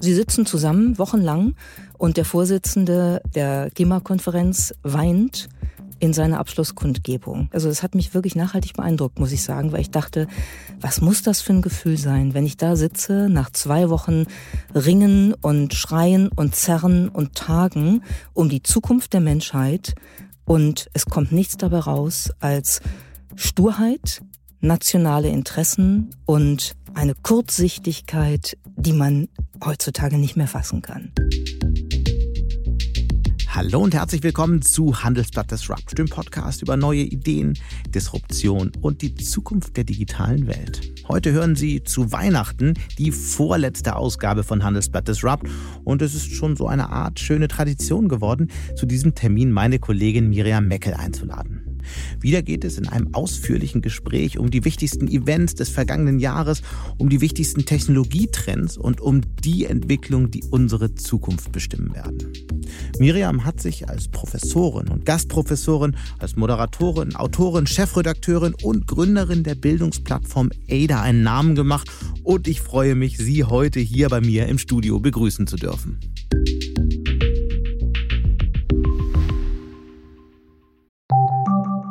Sie sitzen zusammen wochenlang und der Vorsitzende der Klimakonferenz weint in seiner Abschlusskundgebung. Also das hat mich wirklich nachhaltig beeindruckt, muss ich sagen, weil ich dachte, was muss das für ein Gefühl sein, wenn ich da sitze, nach zwei Wochen ringen und schreien und zerren und tagen um die Zukunft der Menschheit und es kommt nichts dabei raus als Sturheit, nationale Interessen und eine Kurzsichtigkeit, die man heutzutage nicht mehr fassen kann. Hallo und herzlich willkommen zu Handelsblatt Disrupt, dem Podcast über neue Ideen, Disruption und die Zukunft der digitalen Welt. Heute hören Sie zu Weihnachten die vorletzte Ausgabe von Handelsblatt Disrupt und es ist schon so eine Art schöne Tradition geworden, zu diesem Termin meine Kollegin Miriam Meckel einzuladen. Wieder geht es in einem ausführlichen Gespräch um die wichtigsten Events des vergangenen Jahres, um die wichtigsten Technologietrends und um die Entwicklung, die unsere Zukunft bestimmen werden. Miriam hat sich als Professorin und Gastprofessorin, als Moderatorin, Autorin, Chefredakteurin und Gründerin der Bildungsplattform ADA einen Namen gemacht und ich freue mich, Sie heute hier bei mir im Studio begrüßen zu dürfen.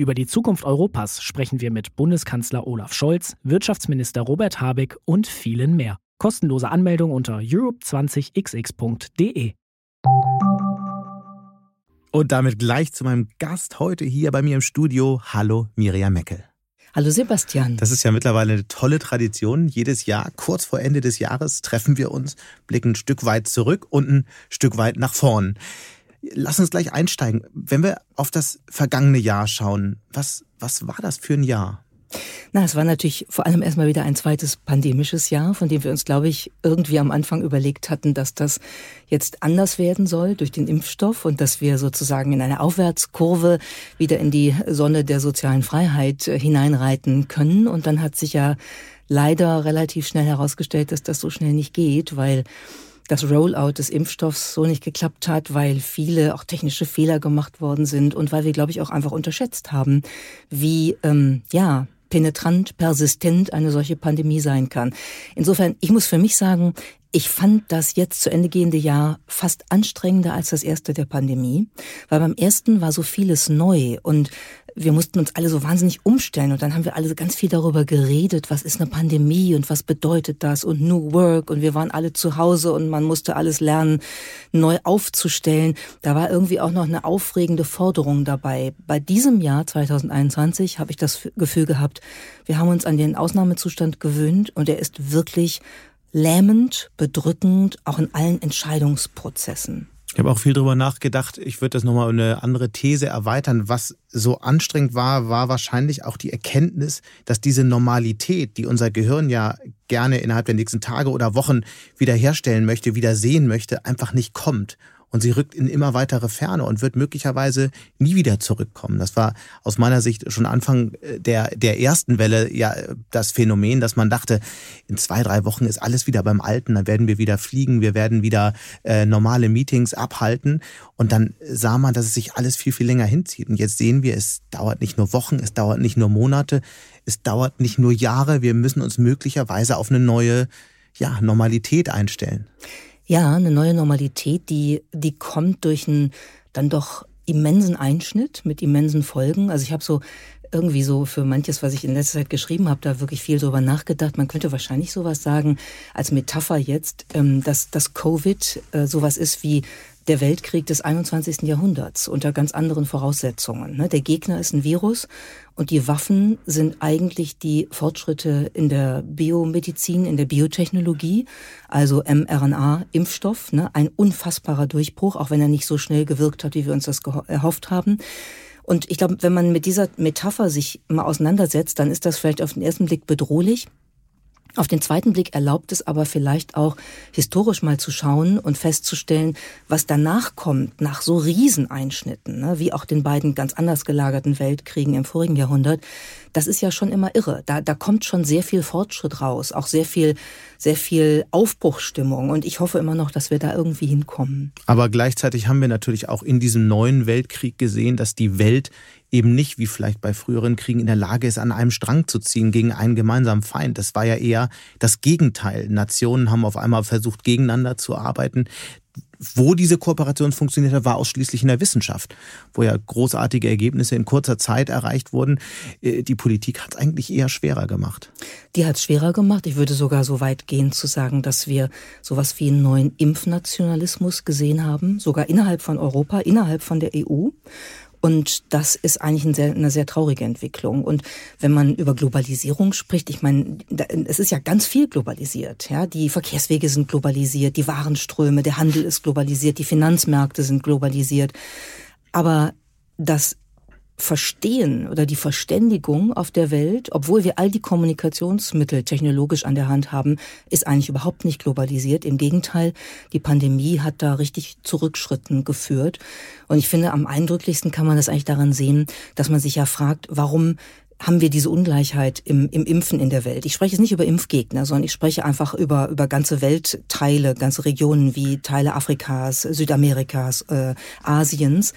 Über die Zukunft Europas sprechen wir mit Bundeskanzler Olaf Scholz, Wirtschaftsminister Robert Habeck und vielen mehr. Kostenlose Anmeldung unter europe20xx.de. Und damit gleich zu meinem Gast heute hier bei mir im Studio. Hallo Miriam Meckel. Hallo Sebastian. Das ist ja mittlerweile eine tolle Tradition. Jedes Jahr, kurz vor Ende des Jahres, treffen wir uns, blicken ein Stück weit zurück und ein Stück weit nach vorn. Lass uns gleich einsteigen. Wenn wir auf das vergangene Jahr schauen, was, was war das für ein Jahr? Na, es war natürlich vor allem erstmal wieder ein zweites pandemisches Jahr, von dem wir uns, glaube ich, irgendwie am Anfang überlegt hatten, dass das jetzt anders werden soll durch den Impfstoff und dass wir sozusagen in eine Aufwärtskurve wieder in die Sonne der sozialen Freiheit äh, hineinreiten können. Und dann hat sich ja leider relativ schnell herausgestellt, dass das so schnell nicht geht, weil das Rollout des Impfstoffs so nicht geklappt hat, weil viele auch technische Fehler gemacht worden sind und weil wir, glaube ich, auch einfach unterschätzt haben, wie ähm, ja penetrant, persistent eine solche Pandemie sein kann. Insofern, ich muss für mich sagen, ich fand das jetzt zu Ende gehende Jahr fast anstrengender als das erste der Pandemie, weil beim ersten war so vieles neu und wir mussten uns alle so wahnsinnig umstellen und dann haben wir alle ganz viel darüber geredet, was ist eine Pandemie und was bedeutet das und New Work und wir waren alle zu Hause und man musste alles lernen, neu aufzustellen. Da war irgendwie auch noch eine aufregende Forderung dabei. Bei diesem Jahr 2021 habe ich das Gefühl gehabt, wir haben uns an den Ausnahmezustand gewöhnt und er ist wirklich lähmend, bedrückend, auch in allen Entscheidungsprozessen. Ich habe auch viel drüber nachgedacht. Ich würde das nochmal eine andere These erweitern. Was so anstrengend war, war wahrscheinlich auch die Erkenntnis, dass diese Normalität, die unser Gehirn ja gerne innerhalb der nächsten Tage oder Wochen wiederherstellen möchte, wieder sehen möchte, einfach nicht kommt und sie rückt in immer weitere Ferne und wird möglicherweise nie wieder zurückkommen. Das war aus meiner Sicht schon Anfang äh, der, der ersten Welle ja das Phänomen, dass man dachte, in zwei, drei Wochen ist alles wieder beim Alten, dann werden wir wieder fliegen, wir werden wieder äh, normale Meetings abhalten und dann sah man, dass es sich alles viel, viel länger hinzieht. Und jetzt sehen wir, es dauert nicht nur Wochen, es dauert nicht nur Monate, es dauert nicht nur Jahre, wir müssen uns möglicherweise auf eine neue ja, Normalität einstellen. Ja, eine neue Normalität, die, die kommt durch einen dann doch immensen Einschnitt mit immensen Folgen. Also ich habe so irgendwie so für manches, was ich in letzter Zeit geschrieben habe, da wirklich viel drüber nachgedacht. Man könnte wahrscheinlich sowas sagen als Metapher jetzt, ähm, dass das Covid äh, sowas ist wie der Weltkrieg des 21. Jahrhunderts unter ganz anderen Voraussetzungen. Ne? Der Gegner ist ein Virus und die Waffen sind eigentlich die Fortschritte in der Biomedizin, in der Biotechnologie, also mRNA-Impfstoff, ne? ein unfassbarer Durchbruch, auch wenn er nicht so schnell gewirkt hat, wie wir uns das erhofft haben. Und ich glaube, wenn man mit dieser Metapher sich mal auseinandersetzt, dann ist das vielleicht auf den ersten Blick bedrohlich. Auf den zweiten Blick erlaubt es aber vielleicht auch, historisch mal zu schauen und festzustellen, was danach kommt, nach so Rieseneinschnitten, ne, wie auch den beiden ganz anders gelagerten Weltkriegen im vorigen Jahrhundert. Das ist ja schon immer irre. Da, da kommt schon sehr viel Fortschritt raus, auch sehr viel, sehr viel Aufbruchsstimmung. Und ich hoffe immer noch, dass wir da irgendwie hinkommen. Aber gleichzeitig haben wir natürlich auch in diesem neuen Weltkrieg gesehen, dass die Welt eben nicht, wie vielleicht bei früheren Kriegen, in der Lage ist, an einem Strang zu ziehen gegen einen gemeinsamen Feind. Das war ja eher das Gegenteil. Nationen haben auf einmal versucht, gegeneinander zu arbeiten. Wo diese Kooperation funktioniert hat, war ausschließlich in der Wissenschaft, wo ja großartige Ergebnisse in kurzer Zeit erreicht wurden. Äh, die Politik hat es eigentlich eher schwerer gemacht. Die hat es schwerer gemacht. Ich würde sogar so weit gehen zu sagen, dass wir sowas wie einen neuen Impfnationalismus gesehen haben, sogar innerhalb von Europa, innerhalb von der EU. Und das ist eigentlich eine sehr, eine sehr traurige Entwicklung. Und wenn man über Globalisierung spricht, ich meine, es ist ja ganz viel globalisiert. Ja, die Verkehrswege sind globalisiert, die Warenströme, der Handel ist globalisiert, die Finanzmärkte sind globalisiert. Aber das Verstehen oder die Verständigung auf der Welt, obwohl wir all die Kommunikationsmittel technologisch an der Hand haben, ist eigentlich überhaupt nicht globalisiert. Im Gegenteil, die Pandemie hat da richtig Zurückschritten geführt. Und ich finde, am eindrücklichsten kann man das eigentlich daran sehen, dass man sich ja fragt, warum haben wir diese Ungleichheit im, im Impfen in der Welt. Ich spreche jetzt nicht über Impfgegner, sondern ich spreche einfach über, über ganze Weltteile, ganze Regionen wie Teile Afrikas, Südamerikas, äh, Asiens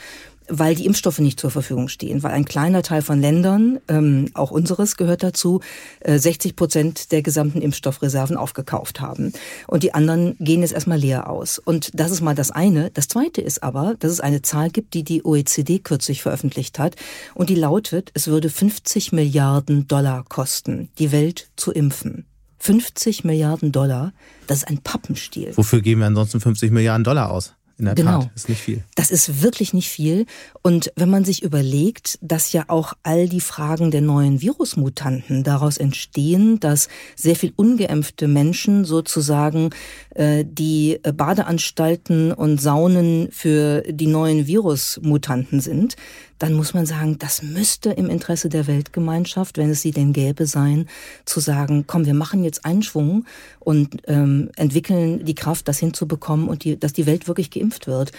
weil die Impfstoffe nicht zur Verfügung stehen, weil ein kleiner Teil von Ländern, ähm, auch unseres gehört dazu, äh, 60 Prozent der gesamten Impfstoffreserven aufgekauft haben. Und die anderen gehen jetzt erstmal leer aus. Und das ist mal das eine. Das zweite ist aber, dass es eine Zahl gibt, die die OECD kürzlich veröffentlicht hat. Und die lautet, es würde 50 Milliarden Dollar kosten, die Welt zu impfen. 50 Milliarden Dollar, das ist ein Pappenstiel. Wofür geben wir ansonsten 50 Milliarden Dollar aus? In der genau. Tat, ist nicht viel. Das ist wirklich nicht viel. Und wenn man sich überlegt, dass ja auch all die Fragen der neuen Virusmutanten daraus entstehen, dass sehr viel ungeimpfte Menschen sozusagen äh, die Badeanstalten und Saunen für die neuen Virusmutanten sind, dann muss man sagen, das müsste im Interesse der Weltgemeinschaft, wenn es sie denn gäbe, sein, zu sagen, komm, wir machen jetzt einen Schwung und ähm, entwickeln die Kraft, das hinzubekommen und die, dass die Welt wirklich geimpft wird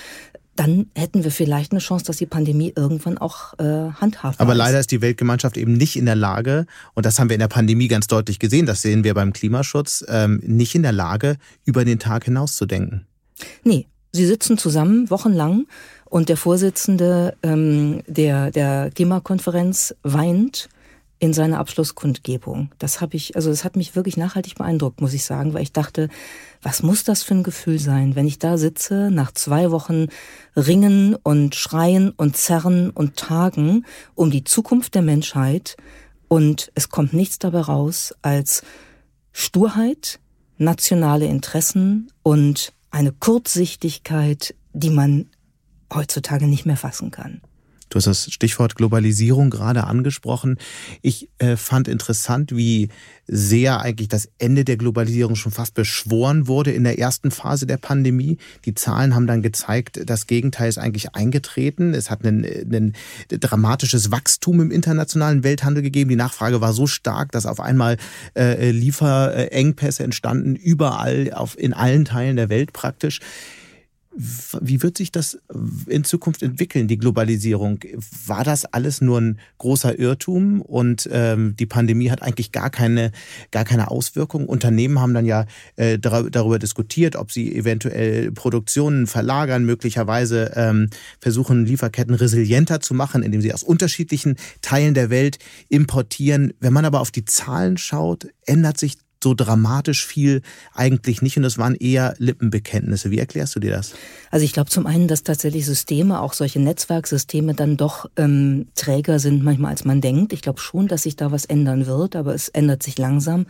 dann hätten wir vielleicht eine Chance, dass die Pandemie irgendwann auch äh, handhabt Aber leider ist die Weltgemeinschaft eben nicht in der Lage, und das haben wir in der Pandemie ganz deutlich gesehen, das sehen wir beim Klimaschutz, ähm, nicht in der Lage, über den Tag hinaus zu denken. Nee, sie sitzen zusammen wochenlang und der Vorsitzende ähm, der, der Klimakonferenz weint in seiner Abschlusskundgebung. Das habe ich, also das hat mich wirklich nachhaltig beeindruckt, muss ich sagen, weil ich dachte, was muss das für ein Gefühl sein, wenn ich da sitze, nach zwei Wochen ringen und schreien und zerren und tagen um die Zukunft der Menschheit und es kommt nichts dabei raus als Sturheit, nationale Interessen und eine Kurzsichtigkeit, die man heutzutage nicht mehr fassen kann. Du hast das Stichwort Globalisierung gerade angesprochen. Ich äh, fand interessant, wie sehr eigentlich das Ende der Globalisierung schon fast beschworen wurde in der ersten Phase der Pandemie. Die Zahlen haben dann gezeigt, das Gegenteil ist eigentlich eingetreten. Es hat ein, dramatisches Wachstum im internationalen Welthandel gegeben. Die Nachfrage war so stark, dass auf einmal äh, Lieferengpässe entstanden, überall auf, in allen Teilen der Welt praktisch. Wie wird sich das in Zukunft entwickeln, die Globalisierung? War das alles nur ein großer Irrtum und ähm, die Pandemie hat eigentlich gar keine, gar keine Auswirkungen? Unternehmen haben dann ja äh, darüber diskutiert, ob sie eventuell Produktionen verlagern, möglicherweise ähm, versuchen, Lieferketten resilienter zu machen, indem sie aus unterschiedlichen Teilen der Welt importieren. Wenn man aber auf die Zahlen schaut, ändert sich so dramatisch viel eigentlich nicht und das waren eher Lippenbekenntnisse. Wie erklärst du dir das? Also ich glaube zum einen, dass tatsächlich Systeme, auch solche Netzwerksysteme dann doch ähm, träger sind manchmal als man denkt. Ich glaube schon, dass sich da was ändern wird, aber es ändert sich langsam.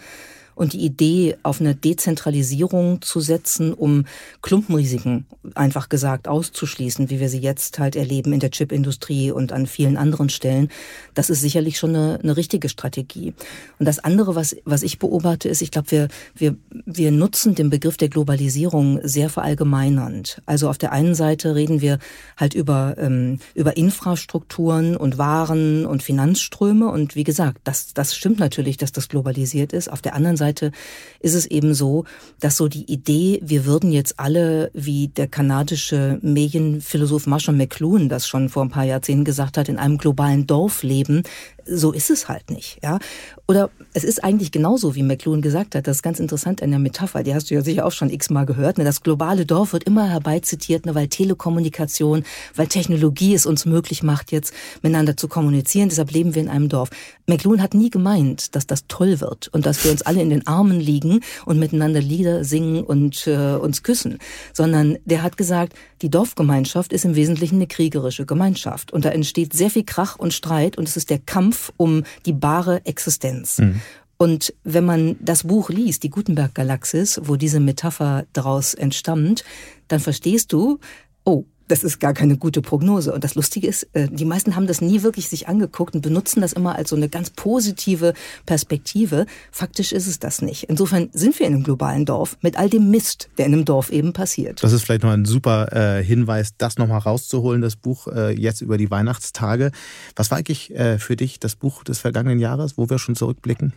Und die Idee, auf eine Dezentralisierung zu setzen, um Klumpenrisiken einfach gesagt auszuschließen, wie wir sie jetzt halt erleben in der Chipindustrie und an vielen anderen Stellen, das ist sicherlich schon eine, eine richtige Strategie. Und das andere, was, was ich beobachte, ist, ich glaube, wir, wir, wir nutzen den Begriff der Globalisierung sehr verallgemeinernd. Also auf der einen Seite reden wir halt über, ähm, über Infrastrukturen und Waren und Finanzströme. Und wie gesagt, das, das stimmt natürlich, dass das globalisiert ist. Auf der anderen Seite Seite ist es eben so, dass so die Idee, wir würden jetzt alle, wie der kanadische Medienphilosoph Marshall McLuhan das schon vor ein paar Jahrzehnten gesagt hat, in einem globalen Dorf leben, so ist es halt nicht, ja. Oder es ist eigentlich genauso, wie McLuhan gesagt hat. Das ist ganz interessant an der Metapher. Die hast du ja sicher auch schon x-mal gehört. Ne? Das globale Dorf wird immer herbeizitiert, ne? weil Telekommunikation, weil Technologie es uns möglich macht, jetzt miteinander zu kommunizieren. Deshalb leben wir in einem Dorf. McLuhan hat nie gemeint, dass das toll wird und dass wir uns alle in den Armen liegen und miteinander Lieder singen und äh, uns küssen, sondern der hat gesagt, die Dorfgemeinschaft ist im Wesentlichen eine kriegerische Gemeinschaft und da entsteht sehr viel Krach und Streit und es ist der Kampf um die bare Existenz. Mhm. Und wenn man das Buch liest, die Gutenberg-Galaxis, wo diese Metapher daraus entstammt, dann verstehst du, oh, das ist gar keine gute Prognose. Und das Lustige ist, äh, die meisten haben das nie wirklich sich angeguckt und benutzen das immer als so eine ganz positive Perspektive. Faktisch ist es das nicht. Insofern sind wir in einem globalen Dorf mit all dem Mist, der in einem Dorf eben passiert. Das ist vielleicht noch ein super äh, Hinweis, das nochmal rauszuholen, das Buch äh, jetzt über die Weihnachtstage. Was war eigentlich äh, für dich das Buch des vergangenen Jahres, wo wir schon zurückblicken?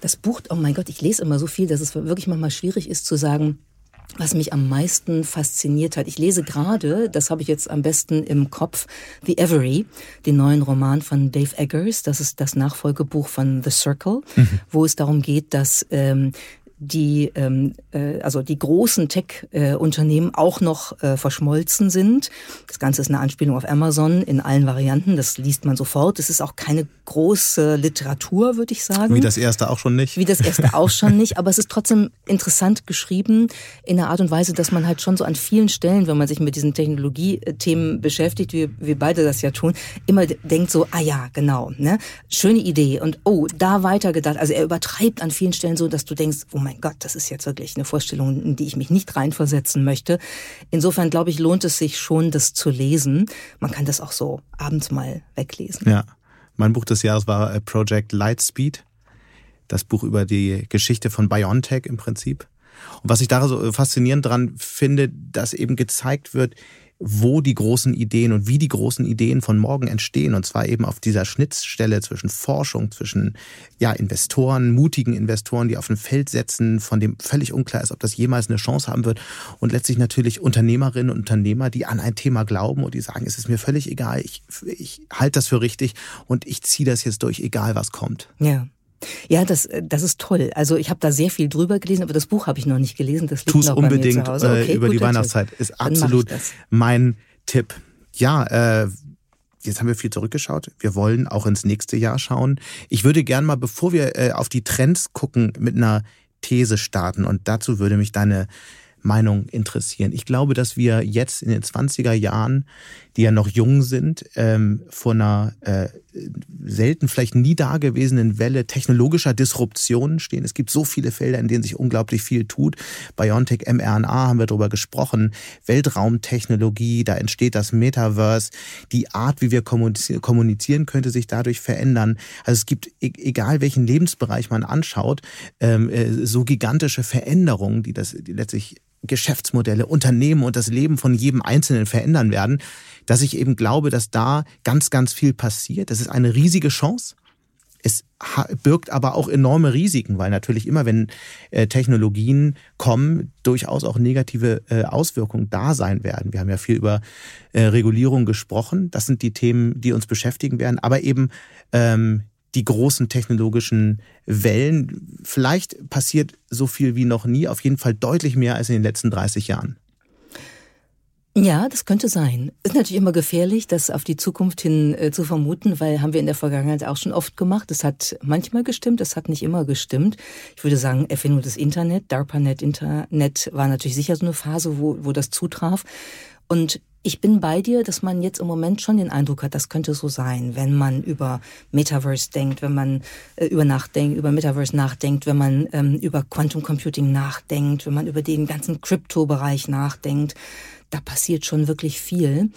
Das Buch, oh mein Gott, ich lese immer so viel, dass es wirklich manchmal schwierig ist zu sagen, was mich am meisten fasziniert hat. Ich lese gerade, das habe ich jetzt am besten im Kopf, The Every, den neuen Roman von Dave Eggers. Das ist das Nachfolgebuch von The Circle, mhm. wo es darum geht, dass ähm, die ähm, äh, also die großen Tech-Unternehmen auch noch äh, verschmolzen sind. Das Ganze ist eine Anspielung auf Amazon in allen Varianten. Das liest man sofort. Es ist auch keine große Literatur, würde ich sagen. Wie das erste auch schon nicht. Wie das erste auch schon nicht. Aber es ist trotzdem interessant geschrieben in der Art und Weise, dass man halt schon so an vielen Stellen, wenn man sich mit diesen Technologiethemen beschäftigt, wie wir beide das ja tun, immer denkt so, ah ja, genau, ne, schöne Idee und oh, da weitergedacht. Also er übertreibt an vielen Stellen so, dass du denkst, oh mein mein Gott, das ist jetzt wirklich eine Vorstellung, in die ich mich nicht reinversetzen möchte. Insofern glaube ich, lohnt es sich schon, das zu lesen. Man kann das auch so abends mal weglesen. Ja. Mein Buch des Jahres war äh, Project Lightspeed. Das Buch über die Geschichte von BioNTech im Prinzip. Und was ich da so faszinierend dran finde, dass eben gezeigt wird, wo die großen Ideen und wie die großen Ideen von morgen entstehen. Und zwar eben auf dieser Schnittstelle zwischen Forschung, zwischen ja, Investoren, mutigen Investoren, die auf ein Feld setzen, von dem völlig unklar ist, ob das jemals eine Chance haben wird. Und letztlich natürlich Unternehmerinnen und Unternehmer, die an ein Thema glauben und die sagen, es ist mir völlig egal, ich, ich halte das für richtig und ich ziehe das jetzt durch, egal was kommt. Ja. Ja, das, das ist toll. Also ich habe da sehr viel drüber gelesen, aber das Buch habe ich noch nicht gelesen. Das liegt Tu's noch unbedingt bei mir zu Hause. Okay, äh, über die Weihnachtszeit. Tipp. Ist absolut mein Tipp. Ja, äh, jetzt haben wir viel zurückgeschaut. Wir wollen auch ins nächste Jahr schauen. Ich würde gern mal, bevor wir äh, auf die Trends gucken, mit einer These starten. Und dazu würde mich deine Meinung interessieren. Ich glaube, dass wir jetzt in den 20er Jahren, die ja noch jung sind, ähm, vor einer äh, selten vielleicht nie dagewesenen Welle technologischer Disruptionen stehen. Es gibt so viele Felder, in denen sich unglaublich viel tut. BioNTech, mRNA haben wir darüber gesprochen. Weltraumtechnologie, da entsteht das Metaverse. Die Art, wie wir kommunizieren, könnte sich dadurch verändern. Also es gibt, e-, egal welchen Lebensbereich man anschaut, ähm, äh, so gigantische Veränderungen, die das die letztlich Geschäftsmodelle, Unternehmen und das Leben von jedem Einzelnen verändern werden, dass ich eben glaube, dass da ganz, ganz viel passiert. Das ist eine riesige Chance. Es birgt aber auch enorme Risiken, weil natürlich immer, wenn äh, Technologien kommen, durchaus auch negative äh, Auswirkungen da sein werden. Wir haben ja viel über äh, Regulierung gesprochen. Das sind die Themen, die uns beschäftigen werden. Aber eben ähm, die großen technologischen Wellen. Vielleicht passiert so viel wie noch nie, auf jeden Fall deutlich mehr als in den letzten 30 Jahren. Ja, das könnte sein. Ist natürlich immer gefährlich, das auf die Zukunft hin äh, zu vermuten, weil haben wir in der Vergangenheit auch schon oft gemacht. Es hat manchmal gestimmt, es hat nicht immer gestimmt. Ich würde sagen, Erfindung des Internet, DARPANET, Internet war natürlich sicher so eine Phase, wo, wo das zutraf. Und ich bin bei dir, dass man jetzt im Moment schon den Eindruck hat, das könnte so sein, wenn man über Metaverse denkt, wenn man äh, über nachdenkt, über Metaverse nachdenkt, wenn man ähm, über Quantum Computing nachdenkt, wenn man über den ganzen Crypto-Bereich nachdenkt. Da passiert schon wirklich viel.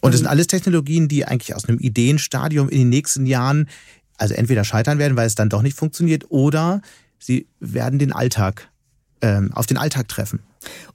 Und es sind alles Technologien, die eigentlich aus einem Ideenstadium in den nächsten Jahren also entweder scheitern werden, weil es dann doch nicht funktioniert, oder sie werden den Alltag ähm, auf den Alltag treffen.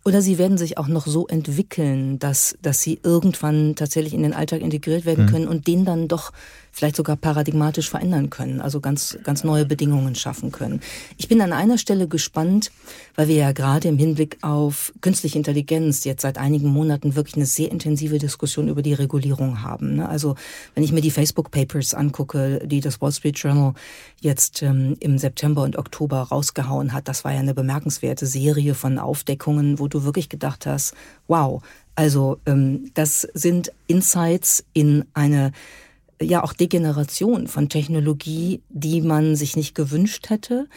Oder sie werden sich auch noch so entwickeln, dass, dass sie irgendwann tatsächlich in den Alltag integriert werden mhm. können und den dann doch vielleicht sogar paradigmatisch verändern können, also ganz, ganz neue Bedingungen schaffen können. Ich bin an einer Stelle gespannt, weil wir ja gerade im Hinblick auf künstliche Intelligenz jetzt seit einigen Monaten wirklich eine sehr intensive Diskussion über die Regulierung haben. Ne? Also wenn ich mir die Facebook Papers angucke, die das Wall Street Journal jetzt ähm, im September und Oktober rausgehauen hat, das war ja eine bemerkenswerte Serie von Aufdeckungen, wo du wirklich gedacht hast, wow, also ähm, das sind Insights in eine ja auch Degeneration von Technologie, die man sich nicht gewünscht hätte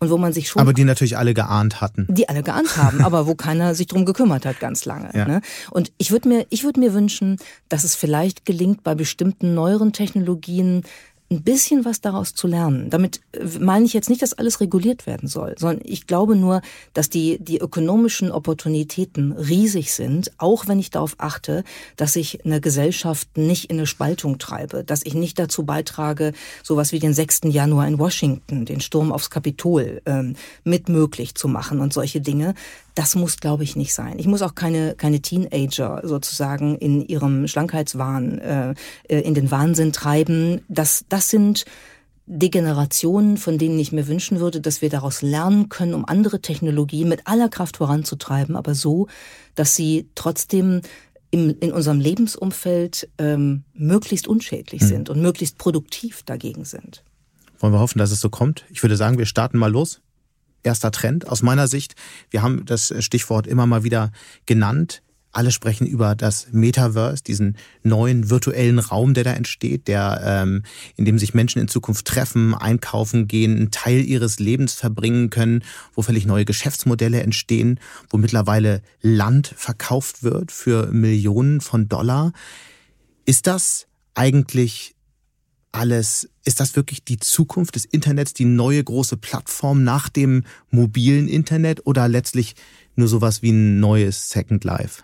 und wo man sich schon. Aber die natürlich alle geahnt hatten. Die alle geahnt haben, aber wo keiner sich drum gekümmert hat, ganz lange. Ja. Ne? Und ich würde mir, ich würde mir wünschen, dass es vielleicht gelingt, bei bestimmten neueren Technologien ein bisschen was daraus zu lernen. Damit äh, meine ich jetzt nicht, dass alles reguliert werden soll, sondern ich glaube nur, dass die, die ökonomischen Opportunitäten riesig sind, auch wenn ich darauf achte, dass ich eine Gesellschaft nicht in eine Spaltung treibe, dass ich nicht dazu beitrage, sowas wie den 6. Januar in Washington, den Sturm aufs Kapitol, ähm, mit möglich zu machen und solche Dinge. Das muss, glaube ich, nicht sein. Ich muss auch keine, keine Teenager sozusagen in ihrem Schlankheitswahn äh, äh, in den Wahnsinn treiben. Das, das sind Degenerationen, von denen ich mir wünschen würde, dass wir daraus lernen können, um andere Technologien mit aller Kraft voranzutreiben, aber so, dass sie trotzdem im, in unserem Lebensumfeld ähm, möglichst unschädlich hm. sind und möglichst produktiv dagegen sind. Wollen wir hoffen, dass es so kommt? Ich würde sagen, wir starten mal los erster Trend aus meiner Sicht. Wir haben das Stichwort immer mal wieder genannt. Alle sprechen über das Metaverse, diesen neuen virtuellen Raum, der da entsteht, der ähm, in dem sich Menschen in Zukunft treffen, einkaufen gehen, einen Teil ihres Lebens verbringen können, wo völlig neue Geschäftsmodelle entstehen, wo mittlerweile Land verkauft wird für Millionen von Dollar. Ist das eigentlich alles, ist das wirklich die Zukunft des Internets, die neue große Plattform nach dem mobilen Internet oder letztlich nur sowas wie ein neues Second Life?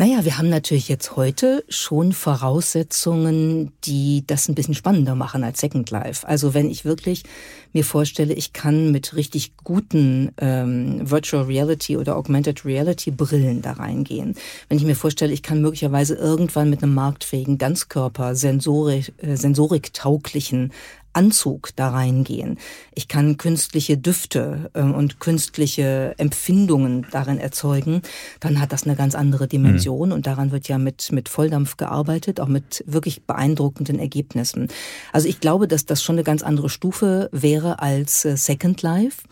Naja, wir haben natürlich jetzt heute schon Voraussetzungen, die das ein bisschen spannender machen als Second Life. Also wenn ich wirklich mir vorstelle, ich kann mit richtig guten ähm, Virtual Reality oder Augmented Reality Brillen da reingehen. Wenn ich mir vorstelle, ich kann möglicherweise irgendwann mit einem marktfähigen Ganzkörper Sensorik, äh, sensoriktauglichen Anzug da reingehen. Ich kann künstliche Düfte äh, und künstliche Empfindungen darin erzeugen. Dann hat das eine ganz andere Dimension mhm. und daran wird ja mit, mit Volldampf gearbeitet, auch mit wirklich beeindruckenden Ergebnissen. Also ich glaube, dass das schon eine ganz andere Stufe wäre als äh, Second Life.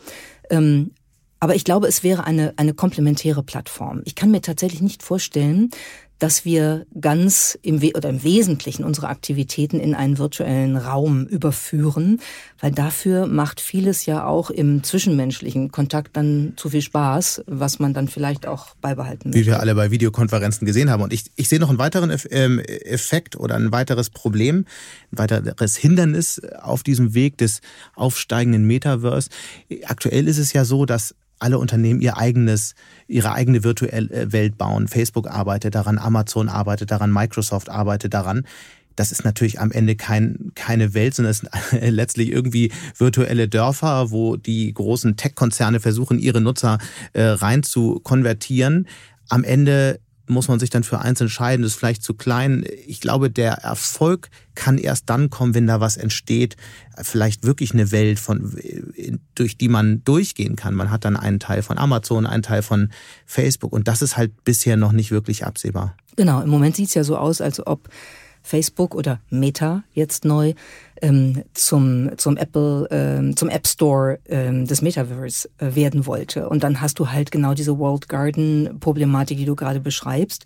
Ähm, aber ich glaube, es wäre eine, eine komplementäre Plattform. Ich kann mir tatsächlich nicht vorstellen, dass wir ganz im, We oder im Wesentlichen unsere Aktivitäten in einen virtuellen Raum überführen, weil dafür macht vieles ja auch im zwischenmenschlichen Kontakt dann zu viel Spaß, was man dann vielleicht auch beibehalten möchte. Wie wir alle bei Videokonferenzen gesehen haben. Und ich, ich sehe noch einen weiteren ähm, Effekt oder ein weiteres Problem, ein weiteres Hindernis auf diesem Weg des aufsteigenden Metaverse. Aktuell ist es ja so, dass alle Unternehmen ihr eigenes, ihre eigene virtuelle äh, Welt bauen. Facebook arbeitet daran, Amazon arbeitet daran, Microsoft arbeitet daran. Das ist natürlich am Ende kein, keine Welt, sondern es sind letztlich irgendwie virtuelle Dörfer, wo die großen Tech-Konzerne versuchen, ihre Nutzer äh, rein zu konvertieren. Am Ende muss man sich dann für eins entscheiden, das ist vielleicht zu klein. Ich glaube, der Erfolg kann erst dann kommen, wenn da was entsteht, vielleicht wirklich eine Welt, von, durch die man durchgehen kann. Man hat dann einen Teil von Amazon, einen Teil von Facebook und das ist halt bisher noch nicht wirklich absehbar. Genau, im Moment sieht es ja so aus, als ob Facebook oder Meta jetzt neu ähm, zum, zum Apple, ähm, zum App Store ähm, des Metaverse äh, werden wollte. Und dann hast du halt genau diese World Garden Problematik, die du gerade beschreibst.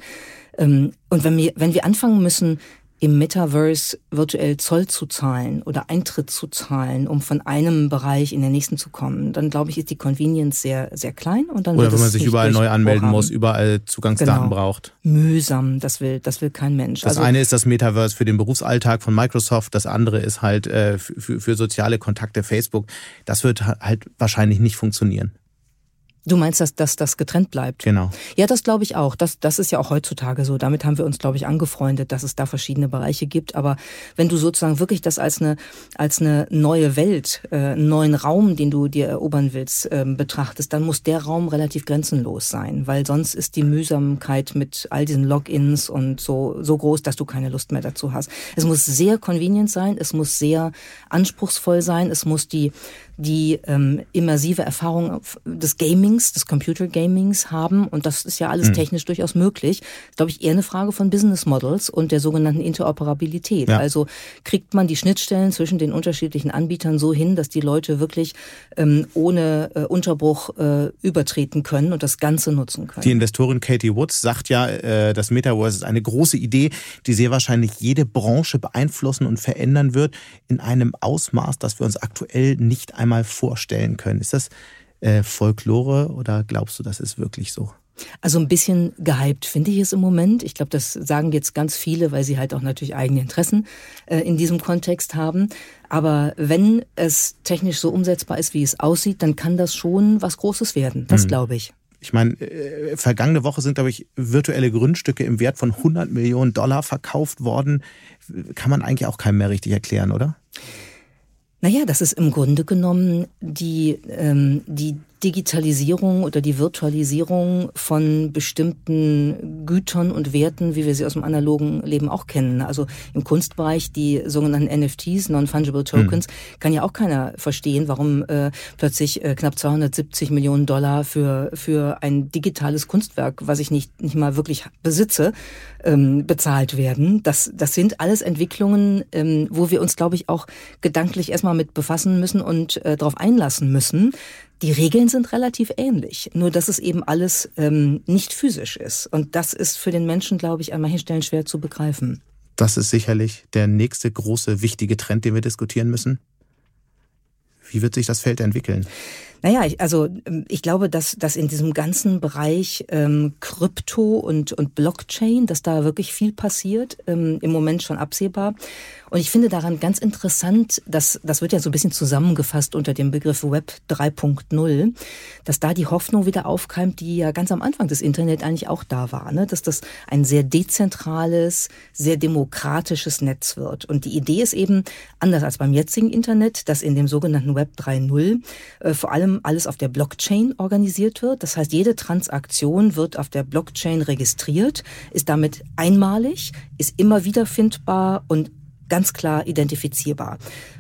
Ähm, und wenn wir, wenn wir anfangen müssen, im Metaverse virtuell Zoll zu zahlen oder Eintritt zu zahlen, um von einem Bereich in den nächsten zu kommen, dann glaube ich, ist die Convenience sehr, sehr klein. Und dann oder wenn man sich überall neu anmelden haben. muss, überall Zugangsdaten genau. braucht. Mühsam, das will, das will kein Mensch. Das also, eine ist das Metaverse für den Berufsalltag von Microsoft, das andere ist halt äh, für, für soziale Kontakte Facebook. Das wird halt wahrscheinlich nicht funktionieren. Du meinst, dass, dass das getrennt bleibt? Genau. Ja, das glaube ich auch. Das, das ist ja auch heutzutage so. Damit haben wir uns, glaube ich, angefreundet, dass es da verschiedene Bereiche gibt. Aber wenn du sozusagen wirklich das als eine, als eine neue Welt, äh, einen neuen Raum, den du dir erobern willst, ähm, betrachtest, dann muss der Raum relativ grenzenlos sein. Weil sonst ist die Mühsamkeit mit all diesen Logins und so, so groß, dass du keine Lust mehr dazu hast. Es muss sehr convenient sein. Es muss sehr anspruchsvoll sein. Es muss die, die ähm, immersive Erfahrung des Gamings, des Computer Gamings haben. Und das ist ja alles mhm. technisch durchaus möglich. Glaube ich eher eine Frage von Business Models und der sogenannten Interoperabilität. Ja. Also kriegt man die Schnittstellen zwischen den unterschiedlichen Anbietern so hin, dass die Leute wirklich ähm, ohne äh, Unterbruch äh, übertreten können und das Ganze nutzen können. Die Investorin Katie Woods sagt ja, äh, das Metaverse ist eine große Idee, die sehr wahrscheinlich jede Branche beeinflussen und verändern wird in einem Ausmaß, das wir uns aktuell nicht einmal einmal vorstellen können. Ist das äh, Folklore oder glaubst du, das ist wirklich so? Also ein bisschen gehypt finde ich es im Moment. Ich glaube, das sagen jetzt ganz viele, weil sie halt auch natürlich eigene Interessen äh, in diesem Kontext haben. Aber wenn es technisch so umsetzbar ist, wie es aussieht, dann kann das schon was Großes werden. Das mhm. glaube ich. Ich meine, äh, vergangene Woche sind, glaube ich, virtuelle Grundstücke im Wert von 100 Millionen Dollar verkauft worden. Kann man eigentlich auch keinem mehr richtig erklären, oder? Naja, das ist im Grunde genommen die, ähm, die Digitalisierung oder die Virtualisierung von bestimmten Gütern und Werten, wie wir sie aus dem analogen Leben auch kennen. Also im Kunstbereich die sogenannten NFTs, Non-Fungible Tokens, mhm. kann ja auch keiner verstehen, warum äh, plötzlich äh, knapp 270 Millionen Dollar für, für ein digitales Kunstwerk, was ich nicht, nicht mal wirklich besitze, ähm, bezahlt werden. Das, das sind alles Entwicklungen, ähm, wo wir uns, glaube ich, auch gedanklich erstmal mit befassen müssen und äh, darauf einlassen müssen. Die Regeln sind relativ ähnlich, nur dass es eben alles ähm, nicht physisch ist. Und das ist für den Menschen, glaube ich, an manchen Stellen schwer zu begreifen. Das ist sicherlich der nächste große, wichtige Trend, den wir diskutieren müssen. Wie wird sich das Feld entwickeln? Naja, ich, also ähm, ich glaube, dass, dass in diesem ganzen Bereich ähm, Krypto und, und Blockchain, dass da wirklich viel passiert, ähm, im Moment schon absehbar. Und ich finde daran ganz interessant, dass das wird ja so ein bisschen zusammengefasst unter dem Begriff Web 3.0, dass da die Hoffnung wieder aufkeimt, die ja ganz am Anfang des Internet eigentlich auch da war, ne? dass das ein sehr dezentrales, sehr demokratisches Netz wird. Und die Idee ist eben, anders als beim jetzigen Internet, dass in dem sogenannten Web 3.0 äh, vor allem alles auf der Blockchain organisiert wird. Das heißt, jede Transaktion wird auf der Blockchain registriert, ist damit einmalig, ist immer wiederfindbar und ganz klar identifizierbar.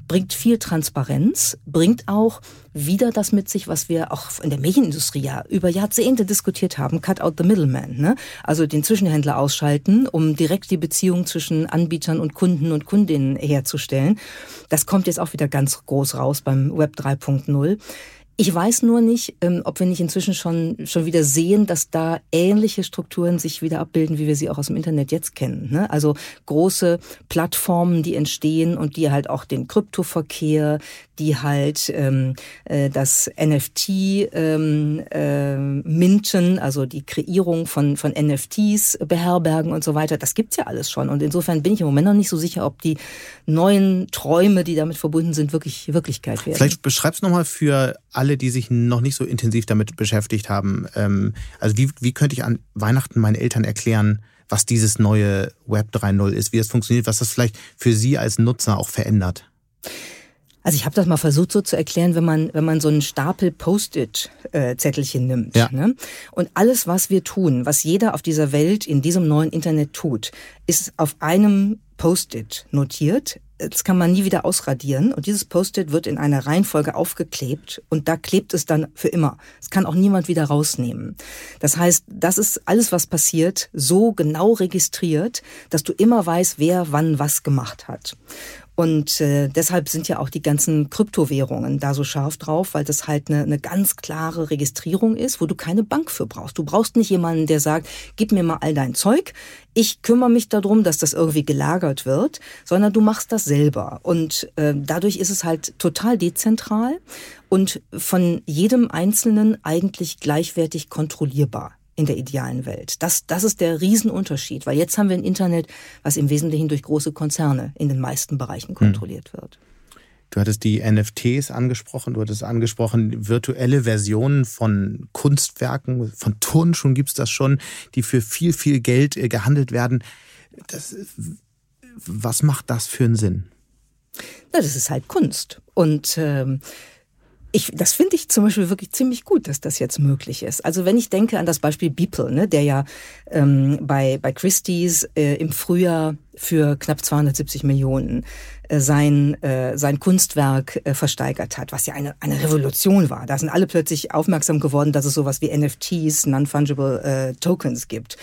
Bringt viel Transparenz, bringt auch wieder das mit sich, was wir auch in der Medienindustrie ja über Jahrzehnte diskutiert haben, cut out the middleman, ne? also den Zwischenhändler ausschalten, um direkt die Beziehung zwischen Anbietern und Kunden und Kundinnen herzustellen. Das kommt jetzt auch wieder ganz groß raus beim Web 3.0. Ich weiß nur nicht, ähm, ob wir nicht inzwischen schon, schon wieder sehen, dass da ähnliche Strukturen sich wieder abbilden, wie wir sie auch aus dem Internet jetzt kennen. Ne? Also große Plattformen, die entstehen und die halt auch den Kryptoverkehr, die halt ähm, äh, das NFT ähm, äh, minten, also die Kreierung von, von NFTs beherbergen und so weiter. Das gibt's ja alles schon. Und insofern bin ich im Moment noch nicht so sicher, ob die neuen Träume, die damit verbunden sind, wirklich Wirklichkeit werden. Vielleicht beschreib's nochmal für alle, die sich noch nicht so intensiv damit beschäftigt haben. Ähm, also wie, wie könnte ich an Weihnachten meinen Eltern erklären, was dieses neue Web 3.0 ist, wie das funktioniert, was das vielleicht für Sie als Nutzer auch verändert? Also ich habe das mal versucht so zu erklären, wenn man wenn man so einen Stapel Post-it-Zettelchen nimmt. Ja. Ne? Und alles, was wir tun, was jeder auf dieser Welt in diesem neuen Internet tut, ist auf einem Post-it notiert. Das kann man nie wieder ausradieren. Und dieses Post-it wird in einer Reihenfolge aufgeklebt und da klebt es dann für immer. Es kann auch niemand wieder rausnehmen. Das heißt, das ist alles, was passiert, so genau registriert, dass du immer weißt, wer wann was gemacht hat. Und äh, deshalb sind ja auch die ganzen Kryptowährungen da so scharf drauf, weil das halt eine, eine ganz klare Registrierung ist, wo du keine Bank für brauchst. Du brauchst nicht jemanden, der sagt, gib mir mal all dein Zeug, ich kümmere mich darum, dass das irgendwie gelagert wird, sondern du machst das selber. Und äh, dadurch ist es halt total dezentral und von jedem Einzelnen eigentlich gleichwertig kontrollierbar in der idealen Welt. Das, das ist der Riesenunterschied, weil jetzt haben wir ein Internet, was im Wesentlichen durch große Konzerne in den meisten Bereichen kontrolliert wird. Du hattest die NFTs angesprochen, du hattest angesprochen, virtuelle Versionen von Kunstwerken, von Turnschuhen gibt es das schon, die für viel, viel Geld äh, gehandelt werden. Das, was macht das für einen Sinn? Na, das ist halt Kunst. Und ähm, ich, das finde ich zum Beispiel wirklich ziemlich gut, dass das jetzt möglich ist. Also wenn ich denke an das Beispiel Beeple, ne, der ja ähm, bei, bei Christie's äh, im Frühjahr für knapp 270 Millionen äh, sein, äh, sein Kunstwerk äh, versteigert hat, was ja eine, eine Revolution war. Da sind alle plötzlich aufmerksam geworden, dass es sowas wie NFTs, Non-Fungible äh, Tokens gibt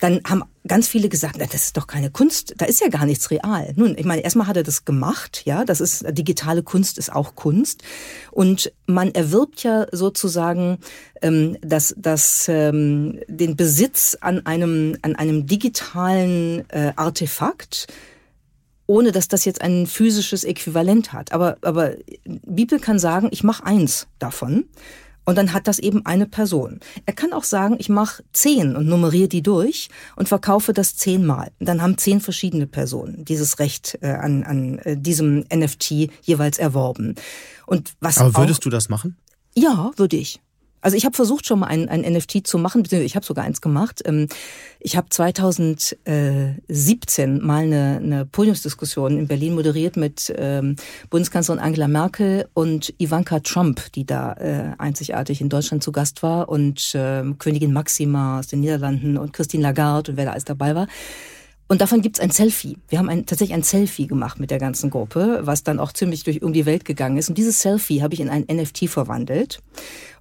dann haben ganz viele gesagt, na, das ist doch keine Kunst, da ist ja gar nichts real. Nun, ich meine, erstmal hat er das gemacht, ja, das ist digitale Kunst ist auch Kunst und man erwirbt ja sozusagen ähm, das, das, ähm, den Besitz an einem an einem digitalen äh, Artefakt ohne dass das jetzt ein physisches Äquivalent hat. Aber, aber Bibel kann sagen, ich mache eins davon. Und dann hat das eben eine Person. Er kann auch sagen, ich mache zehn und nummeriere die durch und verkaufe das zehnmal. Dann haben zehn verschiedene Personen dieses Recht äh, an, an äh, diesem NFT jeweils erworben. Und was Aber würdest auch, du das machen? Ja, würde ich. Also ich habe versucht schon mal ein, ein NFT zu machen, beziehungsweise ich habe sogar eins gemacht. Ähm, ich habe 2017 mal eine, eine Podiumsdiskussion in Berlin moderiert mit ähm, Bundeskanzlerin Angela Merkel und Ivanka Trump, die da äh, einzigartig in Deutschland zu Gast war und ähm, Königin Maxima aus den Niederlanden und Christine Lagarde und wer da alles dabei war. Und davon gibt's ein Selfie. Wir haben ein, tatsächlich ein Selfie gemacht mit der ganzen Gruppe, was dann auch ziemlich durch um die Welt gegangen ist. Und dieses Selfie habe ich in ein NFT verwandelt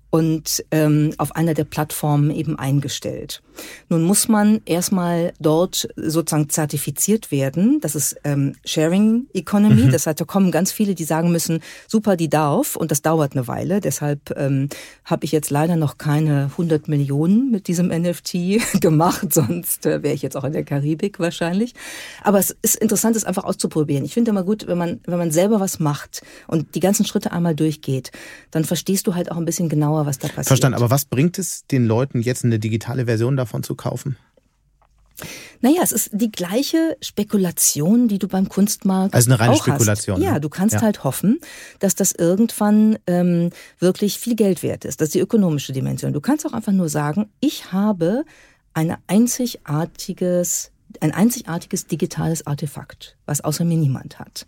und ähm, auf einer der Plattformen eben eingestellt. Nun muss man erstmal dort sozusagen zertifiziert werden. Das ist ähm, Sharing Economy. Mhm. Das heißt, da kommen ganz viele, die sagen müssen, super, die darf. Und das dauert eine Weile. Deshalb ähm, habe ich jetzt leider noch keine 100 Millionen mit diesem NFT gemacht. Sonst äh, wäre ich jetzt auch in der Karibik wahrscheinlich. Aber es ist interessant, es einfach auszuprobieren. Ich finde immer gut, wenn man, wenn man selber was macht und die ganzen Schritte einmal durchgeht, dann verstehst du halt auch ein bisschen genauer, was da passiert. Verstanden. Aber was bringt es den Leuten jetzt eine digitale Version davon zu kaufen? Naja, es ist die gleiche Spekulation, die du beim Kunstmarkt Also eine reine Spekulation. Hast. Ja, ne? du kannst ja. halt hoffen, dass das irgendwann ähm, wirklich viel Geld wert ist. Das ist die ökonomische Dimension. Du kannst auch einfach nur sagen, ich habe eine einzigartiges, ein einzigartiges digitales Artefakt, was außer mir niemand hat.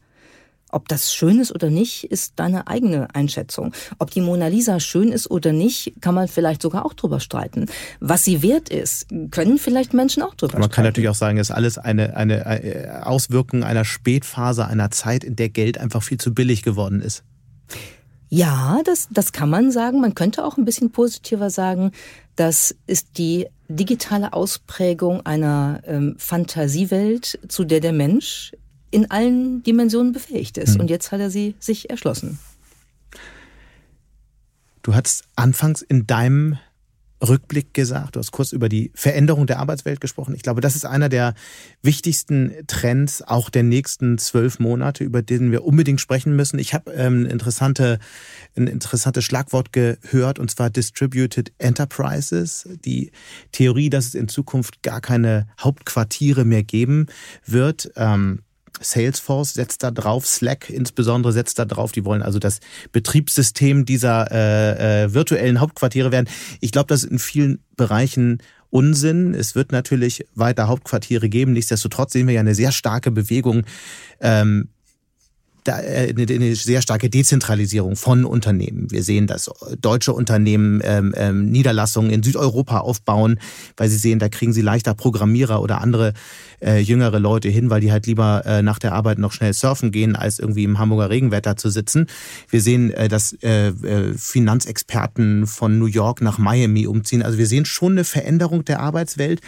Ob das schön ist oder nicht, ist deine eigene Einschätzung. Ob die Mona Lisa schön ist oder nicht, kann man vielleicht sogar auch drüber streiten. Was sie wert ist, können vielleicht Menschen auch drüber man streiten. Man kann natürlich auch sagen, es ist alles eine, eine äh, Auswirkung einer Spätphase, einer Zeit, in der Geld einfach viel zu billig geworden ist. Ja, das, das kann man sagen. Man könnte auch ein bisschen positiver sagen, das ist die digitale Ausprägung einer ähm, Fantasiewelt, zu der der Mensch in allen Dimensionen befähigt ist. Mhm. Und jetzt hat er sie sich erschlossen. Du hast anfangs in deinem Rückblick gesagt, du hast kurz über die Veränderung der Arbeitswelt gesprochen. Ich glaube, das ist einer der wichtigsten Trends auch der nächsten zwölf Monate, über den wir unbedingt sprechen müssen. Ich habe ähm, interessante, ein interessantes Schlagwort gehört, und zwar Distributed Enterprises. Die Theorie, dass es in Zukunft gar keine Hauptquartiere mehr geben wird. Ähm, Salesforce setzt da drauf, Slack insbesondere setzt da drauf. Die wollen also das Betriebssystem dieser äh, äh, virtuellen Hauptquartiere werden. Ich glaube, das ist in vielen Bereichen Unsinn. Es wird natürlich weiter Hauptquartiere geben. Nichtsdestotrotz sehen wir ja eine sehr starke Bewegung ähm, äh, eine sehr starke Dezentralisierung von Unternehmen. Wir sehen, dass deutsche Unternehmen ähm, ähm, Niederlassungen in Südeuropa aufbauen, weil sie sehen, da kriegen sie leichter Programmierer oder andere äh, jüngere Leute hin, weil die halt lieber äh, nach der Arbeit noch schnell surfen gehen, als irgendwie im Hamburger Regenwetter zu sitzen. Wir sehen, äh, dass äh, äh Finanzexperten von New York nach Miami umziehen. Also wir sehen schon eine Veränderung der Arbeitswelt.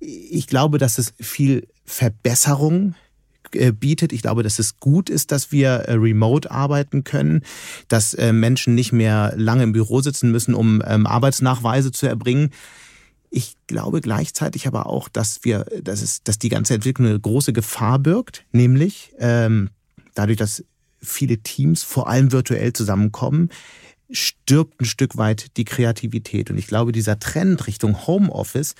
Ich glaube, dass es viel Verbesserung äh, bietet. Ich glaube, dass es gut ist, dass wir äh, remote arbeiten können, dass äh, Menschen nicht mehr lange im Büro sitzen müssen, um ähm, Arbeitsnachweise zu erbringen. Ich glaube gleichzeitig aber auch, dass wir, dass es, dass die ganze Entwicklung eine große Gefahr birgt, nämlich ähm, dadurch, dass viele Teams vor allem virtuell zusammenkommen, stirbt ein Stück weit die Kreativität. Und ich glaube, dieser Trend Richtung Homeoffice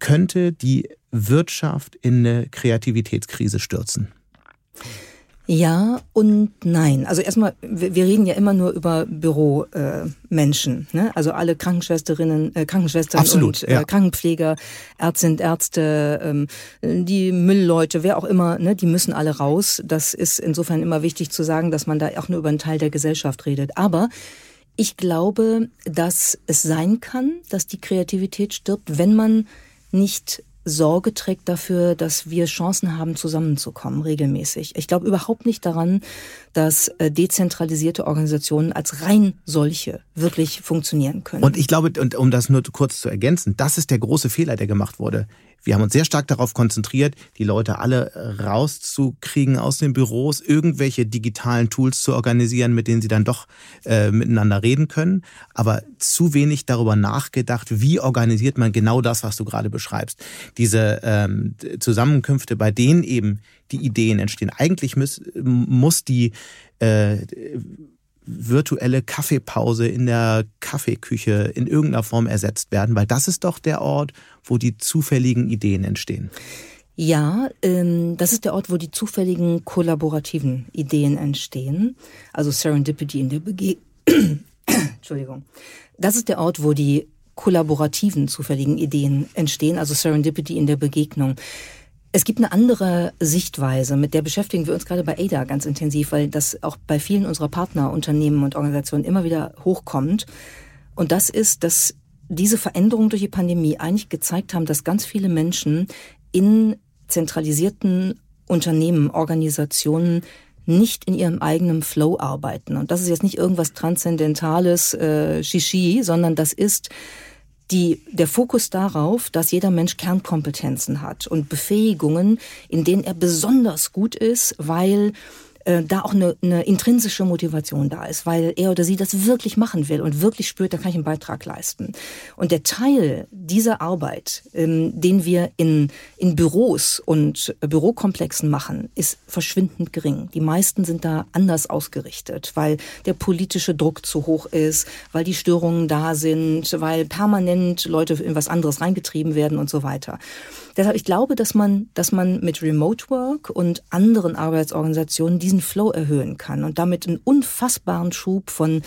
könnte die Wirtschaft in eine Kreativitätskrise stürzen? Ja und nein. Also erstmal, wir reden ja immer nur über Büromenschen. Äh, ne? Also alle Krankenschwesterinnen, äh, Krankenschwestern Absolut, und äh, ja. Krankenpfleger, Ärztinnen, Ärzte, ähm, die Müllleute, wer auch immer, ne? die müssen alle raus. Das ist insofern immer wichtig zu sagen, dass man da auch nur über einen Teil der Gesellschaft redet. Aber ich glaube, dass es sein kann, dass die Kreativität stirbt, wenn man nicht Sorge trägt dafür, dass wir Chancen haben, zusammenzukommen, regelmäßig. Ich glaube überhaupt nicht daran, dass äh, dezentralisierte Organisationen als rein solche wirklich funktionieren können. Und ich glaube, und um das nur kurz zu ergänzen, das ist der große Fehler, der gemacht wurde. Wir haben uns sehr stark darauf konzentriert, die Leute alle rauszukriegen aus den Büros, irgendwelche digitalen Tools zu organisieren, mit denen sie dann doch äh, miteinander reden können, aber zu wenig darüber nachgedacht, wie organisiert man genau das, was du gerade beschreibst. Diese ähm, Zusammenkünfte, bei denen eben die Ideen entstehen. Eigentlich muss, muss die äh, virtuelle Kaffeepause in der Kaffeeküche in irgendeiner Form ersetzt werden, weil das ist doch der Ort, wo die zufälligen Ideen entstehen. Ja, ähm, das ist der Ort, wo die zufälligen kollaborativen Ideen entstehen. Also Serendipity in der Begegnung. Entschuldigung. Das ist der Ort, wo die kollaborativen zufälligen Ideen entstehen, also Serendipity in der Begegnung. Es gibt eine andere Sichtweise, mit der beschäftigen wir uns gerade bei ADA ganz intensiv, weil das auch bei vielen unserer Partnerunternehmen und Organisationen immer wieder hochkommt. Und das ist, dass diese Veränderungen durch die Pandemie eigentlich gezeigt haben, dass ganz viele Menschen in zentralisierten Unternehmen, Organisationen nicht in ihrem eigenen Flow arbeiten. Und das ist jetzt nicht irgendwas Transzendentales, äh, Shishi, sondern das ist die, der Fokus darauf, dass jeder Mensch Kernkompetenzen hat und Befähigungen, in denen er besonders gut ist, weil äh, da auch eine, eine intrinsische Motivation da ist, weil er oder sie das wirklich machen will und wirklich spürt, da kann ich einen Beitrag leisten. Und der Teil dieser Arbeit, ähm, den wir in, in Büros und Bürokomplexen machen, ist verschwindend gering. Die meisten sind da anders ausgerichtet, weil der politische Druck zu hoch ist, weil die Störungen da sind, weil permanent Leute in was anderes reingetrieben werden und so weiter. Deshalb, ich glaube, dass man, dass man mit Remote Work und anderen Arbeitsorganisationen diesen Flow erhöhen kann und damit einen unfassbaren Schub von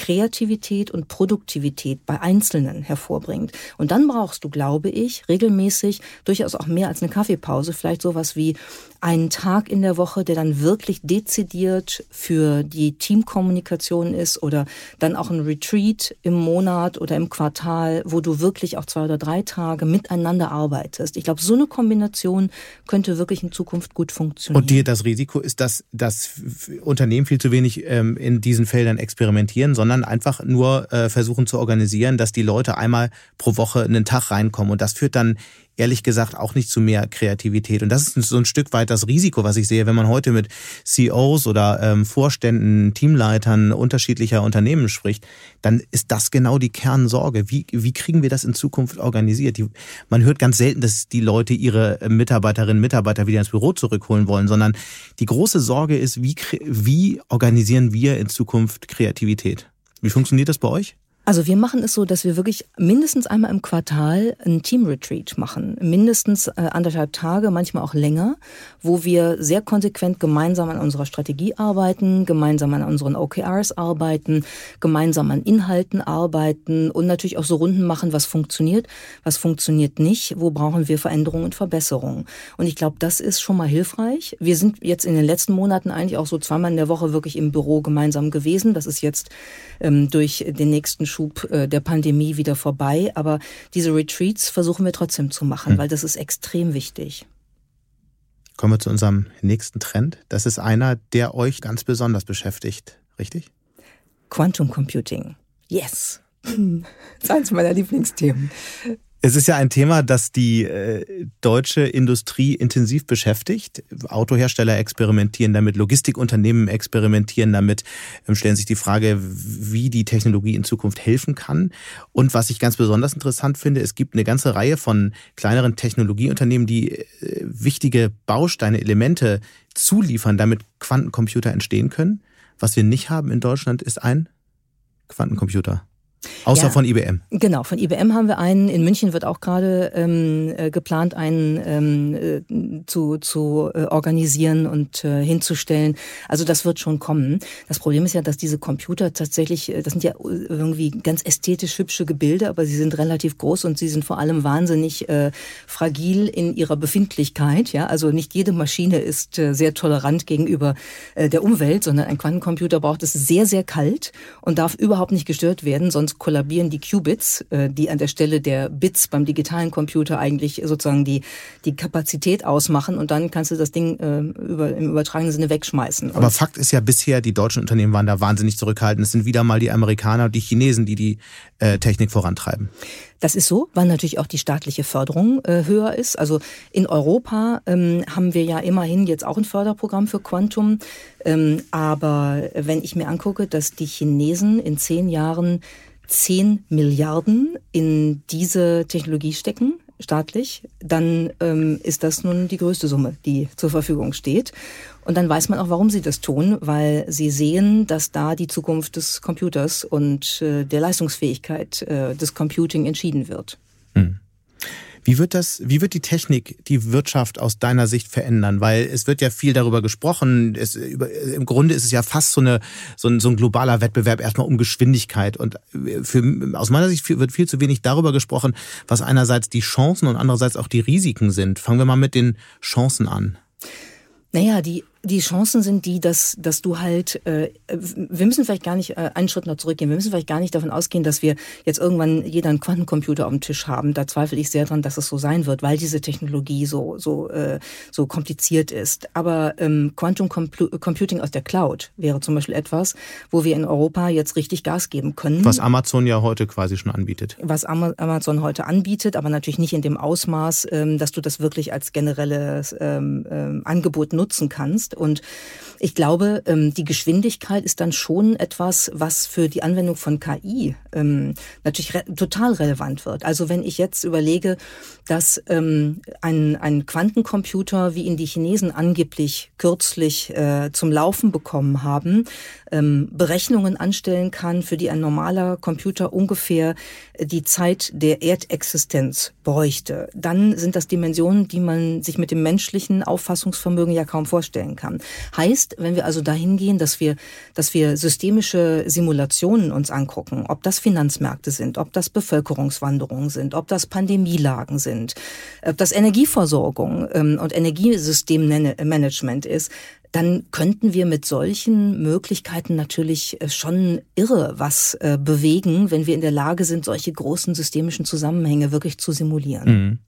Kreativität und Produktivität bei Einzelnen hervorbringt. Und dann brauchst du, glaube ich, regelmäßig durchaus auch mehr als eine Kaffeepause, vielleicht sowas wie einen Tag in der Woche, der dann wirklich dezidiert für die Teamkommunikation ist oder dann auch ein Retreat im Monat oder im Quartal, wo du wirklich auch zwei oder drei Tage miteinander arbeitest. Ich glaube, so eine Kombination könnte wirklich in Zukunft gut funktionieren. Und dir das Risiko ist, dass, dass Unternehmen viel zu wenig ähm, in diesen Feldern experimentieren, sondern einfach nur äh, versuchen zu organisieren, dass die Leute einmal pro Woche einen Tag reinkommen. Und das führt dann ehrlich gesagt auch nicht zu mehr Kreativität. Und das ist so ein Stück weit das Risiko, was ich sehe, wenn man heute mit CEOs oder ähm, Vorständen, Teamleitern unterschiedlicher Unternehmen spricht, dann ist das genau die Kernsorge. Wie, wie kriegen wir das in Zukunft organisiert? Die, man hört ganz selten, dass die Leute ihre Mitarbeiterinnen und Mitarbeiter wieder ins Büro zurückholen wollen, sondern die große Sorge ist, wie, wie organisieren wir in Zukunft Kreativität? Wie funktioniert das bei euch? Also wir machen es so, dass wir wirklich mindestens einmal im Quartal ein Team-Retreat machen. Mindestens äh, anderthalb Tage, manchmal auch länger, wo wir sehr konsequent gemeinsam an unserer Strategie arbeiten, gemeinsam an unseren OKRs arbeiten, gemeinsam an Inhalten arbeiten und natürlich auch so Runden machen, was funktioniert, was funktioniert nicht, wo brauchen wir Veränderungen und Verbesserungen. Und ich glaube, das ist schon mal hilfreich. Wir sind jetzt in den letzten Monaten eigentlich auch so zweimal in der Woche wirklich im Büro gemeinsam gewesen. Das ist jetzt ähm, durch den nächsten Schub äh, der Pandemie wieder vorbei. Aber diese Retreats versuchen wir trotzdem zu machen, hm. weil das ist extrem wichtig. Kommen wir zu unserem nächsten Trend. Das ist einer, der euch ganz besonders beschäftigt, richtig? Quantum Computing. Yes. Das ist eins meiner Lieblingsthemen. Es ist ja ein Thema, das die äh, deutsche Industrie intensiv beschäftigt. Autohersteller experimentieren damit, Logistikunternehmen experimentieren damit, ähm, stellen sich die Frage, wie die Technologie in Zukunft helfen kann. Und was ich ganz besonders interessant finde, es gibt eine ganze Reihe von kleineren Technologieunternehmen, die äh, wichtige Bausteine, Elemente zuliefern, damit Quantencomputer entstehen können. Was wir nicht haben in Deutschland, ist ein Quantencomputer. Außer ja, von IBM. Genau, von IBM haben wir einen. In München wird auch gerade ähm, äh, geplant, einen ähm, äh, zu, zu äh, organisieren und äh, hinzustellen. Also das wird schon kommen. Das Problem ist ja, dass diese Computer tatsächlich, äh, das sind ja irgendwie ganz ästhetisch hübsche Gebilde, aber sie sind relativ groß und sie sind vor allem wahnsinnig äh, fragil in ihrer Befindlichkeit. Ja, also nicht jede Maschine ist äh, sehr tolerant gegenüber äh, der Umwelt, sondern ein Quantencomputer braucht es sehr, sehr kalt und darf überhaupt nicht gestört werden, sonst kollabieren die Qubits, äh, die an der Stelle der Bits beim digitalen Computer eigentlich sozusagen die, die Kapazität ausmachen und dann kannst du das Ding äh, über, im übertragenen Sinne wegschmeißen. Aber und Fakt ist ja bisher, die deutschen Unternehmen waren da wahnsinnig zurückhaltend. Es sind wieder mal die Amerikaner und die Chinesen, die die äh, Technik vorantreiben. Das ist so, weil natürlich auch die staatliche Förderung äh, höher ist. Also in Europa ähm, haben wir ja immerhin jetzt auch ein Förderprogramm für Quantum. Ähm, aber wenn ich mir angucke, dass die Chinesen in zehn Jahren 10 Milliarden in diese Technologie stecken, staatlich, dann ähm, ist das nun die größte Summe, die zur Verfügung steht. Und dann weiß man auch, warum sie das tun, weil sie sehen, dass da die Zukunft des Computers und äh, der Leistungsfähigkeit äh, des Computing entschieden wird. Mhm. Wie wird das, wie wird die Technik die Wirtschaft aus deiner Sicht verändern? Weil es wird ja viel darüber gesprochen. Es, über, Im Grunde ist es ja fast so, eine, so, ein, so ein globaler Wettbewerb erstmal um Geschwindigkeit. Und für, aus meiner Sicht wird viel zu wenig darüber gesprochen, was einerseits die Chancen und andererseits auch die Risiken sind. Fangen wir mal mit den Chancen an. Naja, die die Chancen sind die, dass, dass du halt, äh, wir müssen vielleicht gar nicht äh, einen Schritt noch zurückgehen, wir müssen vielleicht gar nicht davon ausgehen, dass wir jetzt irgendwann jeder einen Quantencomputer auf dem Tisch haben. Da zweifle ich sehr dran, dass es so sein wird, weil diese Technologie so, so, äh, so kompliziert ist. Aber ähm, Quantum Computing aus der Cloud wäre zum Beispiel etwas, wo wir in Europa jetzt richtig Gas geben können. Was Amazon ja heute quasi schon anbietet. Was Amazon heute anbietet, aber natürlich nicht in dem Ausmaß, ähm, dass du das wirklich als generelles ähm, ähm, Angebot nutzen kannst ist. Und ich glaube, ähm, die Geschwindigkeit ist dann schon etwas, was für die Anwendung von KI ähm, natürlich total relevant wird. Also wenn ich jetzt überlege, dass ähm, ein, ein Quantencomputer, wie ihn die Chinesen angeblich kürzlich äh, zum Laufen bekommen haben, Berechnungen anstellen kann, für die ein normaler Computer ungefähr die Zeit der Erdexistenz bräuchte, dann sind das Dimensionen, die man sich mit dem menschlichen Auffassungsvermögen ja kaum vorstellen kann. Heißt, wenn wir also dahin gehen, dass wir, dass wir systemische Simulationen uns angucken, ob das Finanzmärkte sind, ob das Bevölkerungswanderungen sind, ob das Pandemielagen sind, ob das Energieversorgung ähm, und Energiesystemmanagement ist, dann könnten wir mit solchen Möglichkeiten natürlich äh, schon irre was äh, bewegen, wenn wir in der Lage sind, solche großen systemischen Zusammenhänge wirklich zu simulieren. Mhm.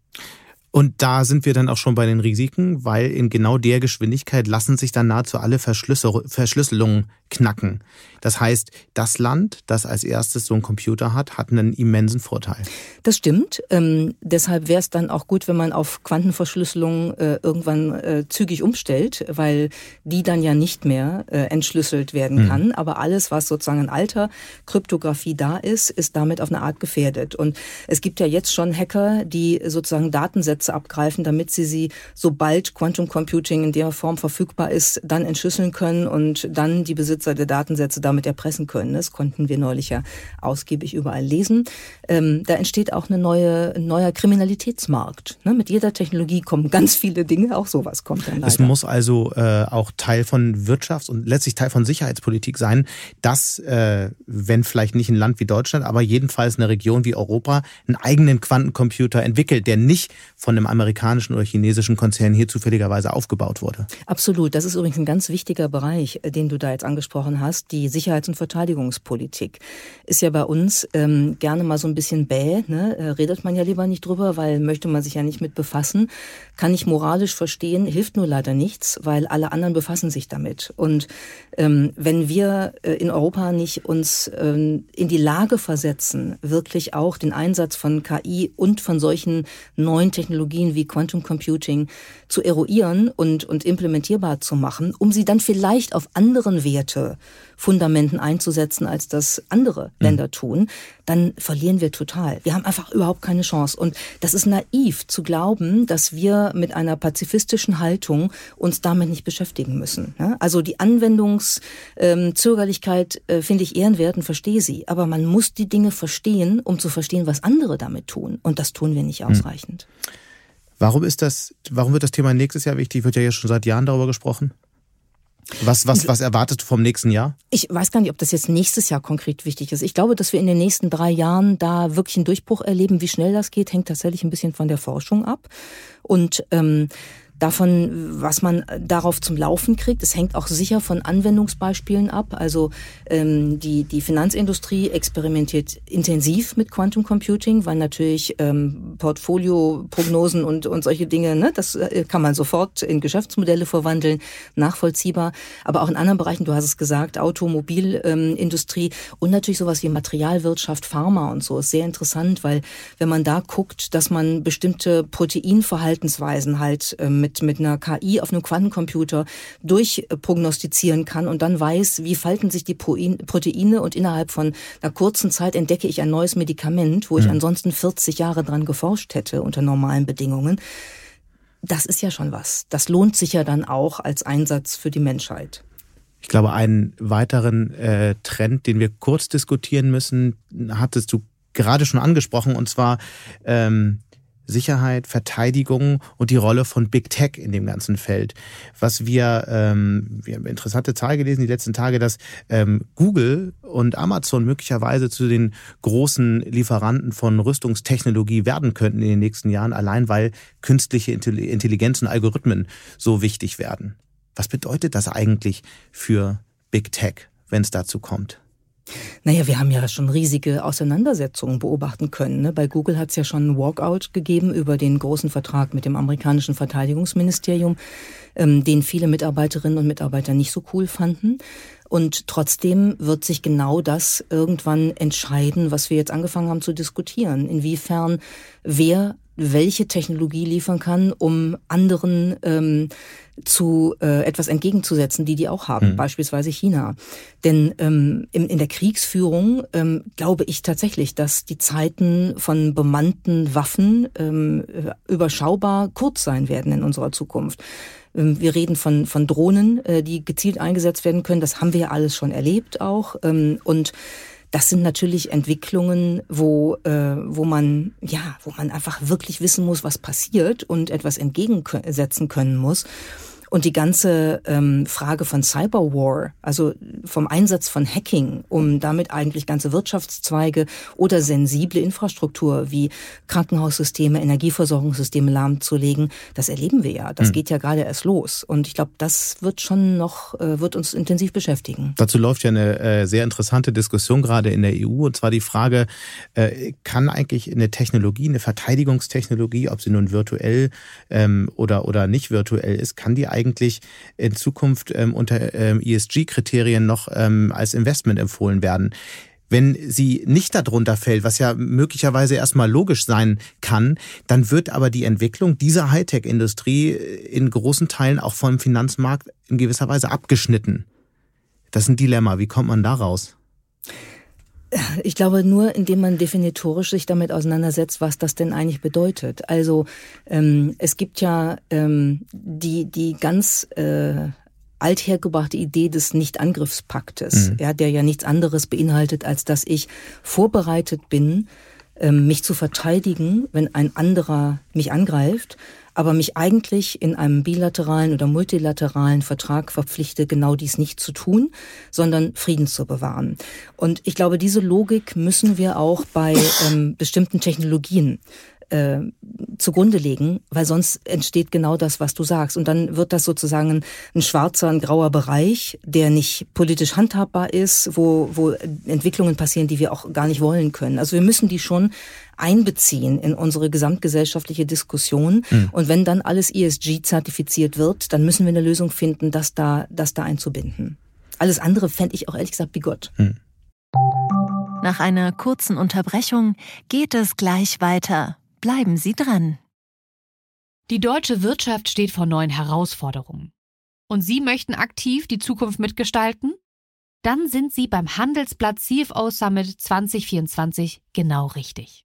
Und da sind wir dann auch schon bei den Risiken, weil in genau der Geschwindigkeit lassen sich dann nahezu alle Verschlüsselungen knacken. Das heißt, das Land, das als erstes so einen Computer hat, hat einen immensen Vorteil. Das stimmt. Ähm, deshalb wäre es dann auch gut, wenn man auf Quantenverschlüsselung äh, irgendwann äh, zügig umstellt, weil die dann ja nicht mehr äh, entschlüsselt werden mhm. kann. Aber alles, was sozusagen in alter Kryptographie da ist, ist damit auf eine Art gefährdet. Und es gibt ja jetzt schon Hacker, die sozusagen Datensätze abgreifen, damit sie sie, sobald Quantum Computing in der Form verfügbar ist, dann entschlüsseln können und dann die Besitzer Besitzer der Datensätze damit erpressen können. Das konnten wir neulich ja ausgiebig überall lesen. Ähm, da entsteht auch eine neue, ein neuer Kriminalitätsmarkt. Ne? Mit jeder Technologie kommen ganz viele Dinge, auch sowas kommt dann leider. Es muss also äh, auch Teil von Wirtschafts- und letztlich Teil von Sicherheitspolitik sein, dass, äh, wenn vielleicht nicht ein Land wie Deutschland, aber jedenfalls eine Region wie Europa einen eigenen Quantencomputer entwickelt, der nicht von einem amerikanischen oder chinesischen Konzern hier zufälligerweise aufgebaut wurde. Absolut. Das ist übrigens ein ganz wichtiger Bereich, den du da jetzt angesprochen angesprochen hast, die Sicherheits- und Verteidigungspolitik, ist ja bei uns ähm, gerne mal so ein bisschen bäh. Ne? Äh, redet man ja lieber nicht drüber, weil möchte man sich ja nicht mit befassen. Kann ich moralisch verstehen, hilft nur leider nichts, weil alle anderen befassen sich damit. Und ähm, wenn wir äh, in Europa nicht uns ähm, in die Lage versetzen, wirklich auch den Einsatz von KI und von solchen neuen Technologien Technologien wie Quantum Computing zu eruieren und, und implementierbar zu machen, um sie dann vielleicht auf anderen Werte, Fundamenten einzusetzen, als das andere mhm. Länder tun, dann verlieren wir total. Wir haben einfach überhaupt keine Chance. Und das ist naiv zu glauben, dass wir mit einer pazifistischen Haltung uns damit nicht beschäftigen müssen. Also die Anwendungszögerlichkeit ähm, äh, finde ich ehrenwert und verstehe sie. Aber man muss die Dinge verstehen, um zu verstehen, was andere damit tun. Und das tun wir nicht hm. Warum ist das, warum wird das Thema nächstes Jahr wichtig? Wird ja jetzt schon seit Jahren darüber gesprochen. Was, was, was erwartest du vom nächsten Jahr? Ich weiß gar nicht, ob das jetzt nächstes Jahr konkret wichtig ist. Ich glaube, dass wir in den nächsten drei Jahren da wirklich einen Durchbruch erleben. Wie schnell das geht, hängt tatsächlich ein bisschen von der Forschung ab. Und ähm, davon, was man darauf zum Laufen kriegt. Es hängt auch sicher von Anwendungsbeispielen ab. Also ähm, die, die Finanzindustrie experimentiert intensiv mit Quantum Computing, weil natürlich ähm, Portfolioprognosen und, und solche Dinge, ne, das äh, kann man sofort in Geschäftsmodelle verwandeln, nachvollziehbar. Aber auch in anderen Bereichen, du hast es gesagt, Automobilindustrie ähm, und natürlich sowas wie Materialwirtschaft, Pharma und so ist sehr interessant, weil wenn man da guckt, dass man bestimmte Proteinverhaltensweisen halt ähm, mit mit, mit einer KI auf einem Quantencomputer durchprognostizieren kann und dann weiß, wie falten sich die Proteine und innerhalb von einer kurzen Zeit entdecke ich ein neues Medikament, wo ich mhm. ansonsten 40 Jahre dran geforscht hätte unter normalen Bedingungen. Das ist ja schon was. Das lohnt sich ja dann auch als Einsatz für die Menschheit. Ich glaube, einen weiteren äh, Trend, den wir kurz diskutieren müssen, hattest du gerade schon angesprochen, und zwar ähm, Sicherheit, Verteidigung und die Rolle von Big Tech in dem ganzen Feld. Was wir, ähm, wir haben interessante Zahl gelesen die letzten Tage, dass ähm, Google und Amazon möglicherweise zu den großen Lieferanten von Rüstungstechnologie werden könnten in den nächsten Jahren, allein weil künstliche Intelligenz und Algorithmen so wichtig werden. Was bedeutet das eigentlich für Big Tech, wenn es dazu kommt? Naja, wir haben ja schon riesige Auseinandersetzungen beobachten können. Ne? Bei Google hat es ja schon einen Walkout gegeben über den großen Vertrag mit dem amerikanischen Verteidigungsministerium, ähm, den viele Mitarbeiterinnen und Mitarbeiter nicht so cool fanden. Und trotzdem wird sich genau das irgendwann entscheiden, was wir jetzt angefangen haben zu diskutieren. Inwiefern wer welche Technologie liefern kann, um anderen ähm, zu äh, etwas entgegenzusetzen, die die auch haben, mhm. beispielsweise China. Denn ähm, in, in der Kriegsführung ähm, glaube ich tatsächlich, dass die Zeiten von bemannten Waffen ähm, überschaubar kurz sein werden in unserer Zukunft. Ähm, wir reden von, von Drohnen, äh, die gezielt eingesetzt werden können. Das haben wir alles schon erlebt auch. Ähm, und das sind natürlich Entwicklungen, wo, äh, wo man, ja, wo man einfach wirklich wissen muss, was passiert und etwas entgegensetzen können muss. Und die ganze ähm, Frage von Cyberwar, also vom Einsatz von Hacking, um damit eigentlich ganze Wirtschaftszweige oder sensible Infrastruktur wie Krankenhaussysteme, Energieversorgungssysteme lahmzulegen, das erleben wir ja. Das mhm. geht ja gerade erst los. Und ich glaube, das wird schon noch, äh, wird uns intensiv beschäftigen. Dazu läuft ja eine äh, sehr interessante Diskussion gerade in der EU. Und zwar die Frage, äh, kann eigentlich eine Technologie, eine Verteidigungstechnologie, ob sie nun virtuell ähm, oder, oder nicht virtuell ist, kann die eigentlich eigentlich in Zukunft ähm, unter ähm, ESG-Kriterien noch ähm, als Investment empfohlen werden. Wenn sie nicht darunter fällt, was ja möglicherweise erstmal logisch sein kann, dann wird aber die Entwicklung dieser Hightech-Industrie in großen Teilen auch vom Finanzmarkt in gewisser Weise abgeschnitten. Das ist ein Dilemma. Wie kommt man da raus? Ich glaube nur, indem man definitorisch sich damit auseinandersetzt, was das denn eigentlich bedeutet. Also ähm, es gibt ja ähm, die die ganz äh, althergebrachte Idee des Nichtangriffspaktes, mhm. ja, der ja nichts anderes beinhaltet, als dass ich vorbereitet bin, ähm, mich zu verteidigen, wenn ein anderer mich angreift aber mich eigentlich in einem bilateralen oder multilateralen Vertrag verpflichte, genau dies nicht zu tun, sondern Frieden zu bewahren. Und ich glaube, diese Logik müssen wir auch bei ähm, bestimmten Technologien äh, zugrunde legen, weil sonst entsteht genau das, was du sagst. Und dann wird das sozusagen ein, ein schwarzer, ein grauer Bereich, der nicht politisch handhabbar ist, wo, wo Entwicklungen passieren, die wir auch gar nicht wollen können. Also wir müssen die schon einbeziehen in unsere gesamtgesellschaftliche Diskussion. Mhm. Und wenn dann alles ESG-zertifiziert wird, dann müssen wir eine Lösung finden, das da, das da einzubinden. Alles andere fände ich auch ehrlich gesagt bigott. Mhm. Nach einer kurzen Unterbrechung geht es gleich weiter. Bleiben Sie dran. Die deutsche Wirtschaft steht vor neuen Herausforderungen. Und Sie möchten aktiv die Zukunft mitgestalten? Dann sind Sie beim Handelsblatt CFO Summit 2024 genau richtig.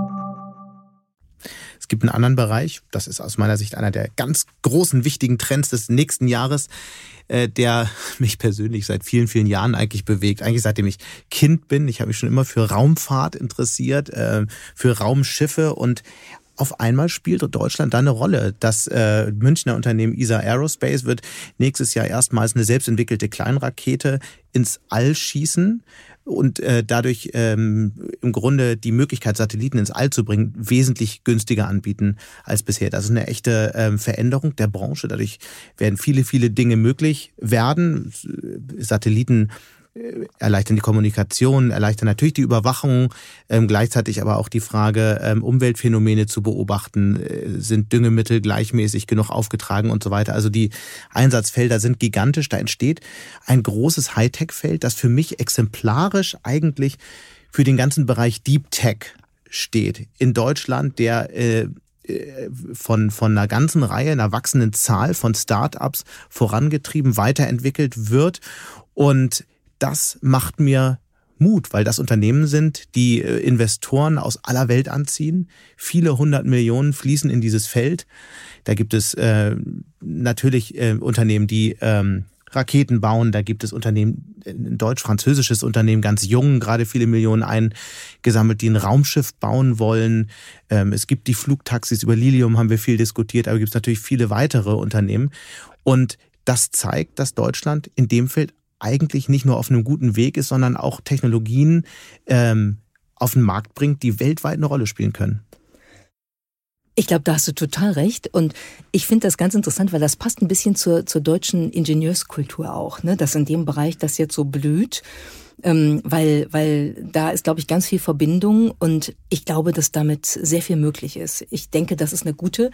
Es gibt einen anderen Bereich, das ist aus meiner Sicht einer der ganz großen, wichtigen Trends des nächsten Jahres, äh, der mich persönlich seit vielen, vielen Jahren eigentlich bewegt. Eigentlich seitdem ich Kind bin. Ich habe mich schon immer für Raumfahrt interessiert, äh, für Raumschiffe und auf einmal spielt Deutschland da eine Rolle. Das äh, Münchner Unternehmen ESA Aerospace wird nächstes Jahr erstmals eine selbstentwickelte Kleinrakete ins All schießen und äh, dadurch ähm, im Grunde die Möglichkeit, Satelliten ins All zu bringen, wesentlich günstiger anbieten als bisher. Das ist eine echte ähm, Veränderung der Branche. Dadurch werden viele, viele Dinge möglich werden. Satelliten äh, erleichtern die Kommunikation, erleichtern natürlich die Überwachung, ähm, gleichzeitig aber auch die Frage, ähm, Umweltphänomene zu beobachten, äh, sind Düngemittel gleichmäßig genug aufgetragen und so weiter. Also die Einsatzfelder sind gigantisch, da entsteht ein großes Hightech-Feld, das für mich exemplarisch eigentlich für den ganzen Bereich Deep Tech steht. In Deutschland, der äh, äh von, von einer ganzen Reihe, einer wachsenden Zahl von Startups vorangetrieben, weiterentwickelt wird und das macht mir Mut, weil das Unternehmen sind, die äh, Investoren aus aller Welt anziehen. Viele hundert Millionen fließen in dieses Feld. Da gibt es äh, natürlich äh, Unternehmen, die ähm, Raketen bauen. Da gibt es Unternehmen, ein deutsch-französisches Unternehmen, ganz jung, gerade viele Millionen eingesammelt, die ein Raumschiff bauen wollen. Ähm, es gibt die Flugtaxis, über Lilium haben wir viel diskutiert, aber es gibt natürlich viele weitere Unternehmen. Und das zeigt, dass Deutschland in dem Feld eigentlich nicht nur auf einem guten Weg ist, sondern auch Technologien ähm, auf den Markt bringt, die weltweit eine Rolle spielen können. Ich glaube, da hast du total recht. Und ich finde das ganz interessant, weil das passt ein bisschen zur, zur deutschen Ingenieurskultur auch, ne? dass in dem Bereich das jetzt so blüht ähm, weil, weil da ist, glaube ich, ganz viel Verbindung und ich glaube, dass damit sehr viel möglich ist. Ich denke, das ist eine gute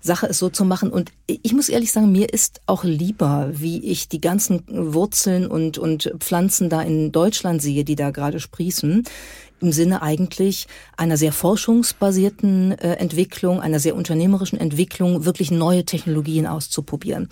Sache, es so zu machen. Und ich muss ehrlich sagen, mir ist auch lieber, wie ich die ganzen Wurzeln und, und Pflanzen da in Deutschland sehe, die da gerade sprießen im Sinne eigentlich einer sehr forschungsbasierten äh, Entwicklung, einer sehr unternehmerischen Entwicklung, wirklich neue Technologien auszuprobieren.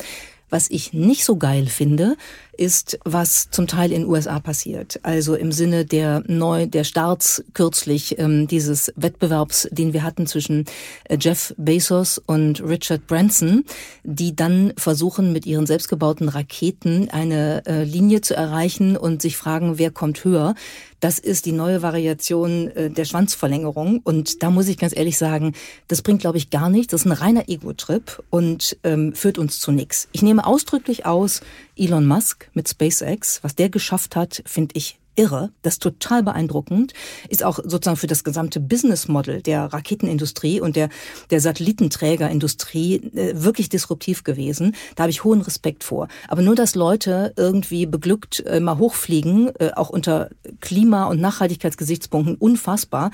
Was ich nicht so geil finde, ist, was zum Teil in USA passiert. Also im Sinne der neu, der Starts kürzlich ähm, dieses Wettbewerbs, den wir hatten zwischen äh, Jeff Bezos und Richard Branson, die dann versuchen, mit ihren selbstgebauten Raketen eine äh, Linie zu erreichen und sich fragen, wer kommt höher. Das ist die neue Variation äh, der Schwanzverlängerung. Und da muss ich ganz ehrlich sagen, das bringt, glaube ich, gar nichts. Das ist ein reiner Ego-Trip und ähm, führt uns zu nichts. Ich nehme ausdrücklich aus, Elon Musk mit SpaceX, was der geschafft hat, finde ich irre. Das ist total beeindruckend. Ist auch sozusagen für das gesamte Business Model der Raketenindustrie und der, der Satellitenträgerindustrie äh, wirklich disruptiv gewesen. Da habe ich hohen Respekt vor. Aber nur, dass Leute irgendwie beglückt äh, mal hochfliegen, äh, auch unter Klima- und Nachhaltigkeitsgesichtspunkten, unfassbar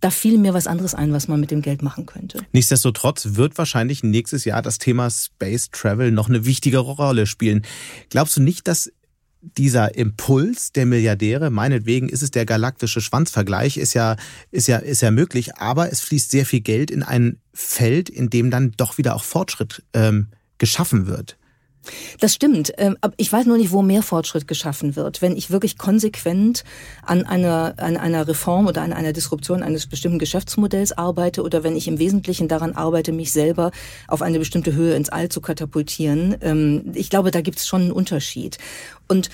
da fiel mir was anderes ein, was man mit dem Geld machen könnte. Nichtsdestotrotz wird wahrscheinlich nächstes Jahr das Thema Space Travel noch eine wichtigere Rolle spielen. Glaubst du nicht, dass dieser Impuls der Milliardäre, meinetwegen ist es der galaktische Schwanzvergleich, ist ja, ist ja, ist ja möglich, aber es fließt sehr viel Geld in ein Feld, in dem dann doch wieder auch Fortschritt ähm, geschaffen wird. Das stimmt. Ähm, ich weiß nur nicht, wo mehr Fortschritt geschaffen wird. Wenn ich wirklich konsequent an einer, an einer Reform oder an einer Disruption eines bestimmten Geschäftsmodells arbeite oder wenn ich im Wesentlichen daran arbeite, mich selber auf eine bestimmte Höhe ins All zu katapultieren. Ähm, ich glaube, da gibt es schon einen Unterschied. Und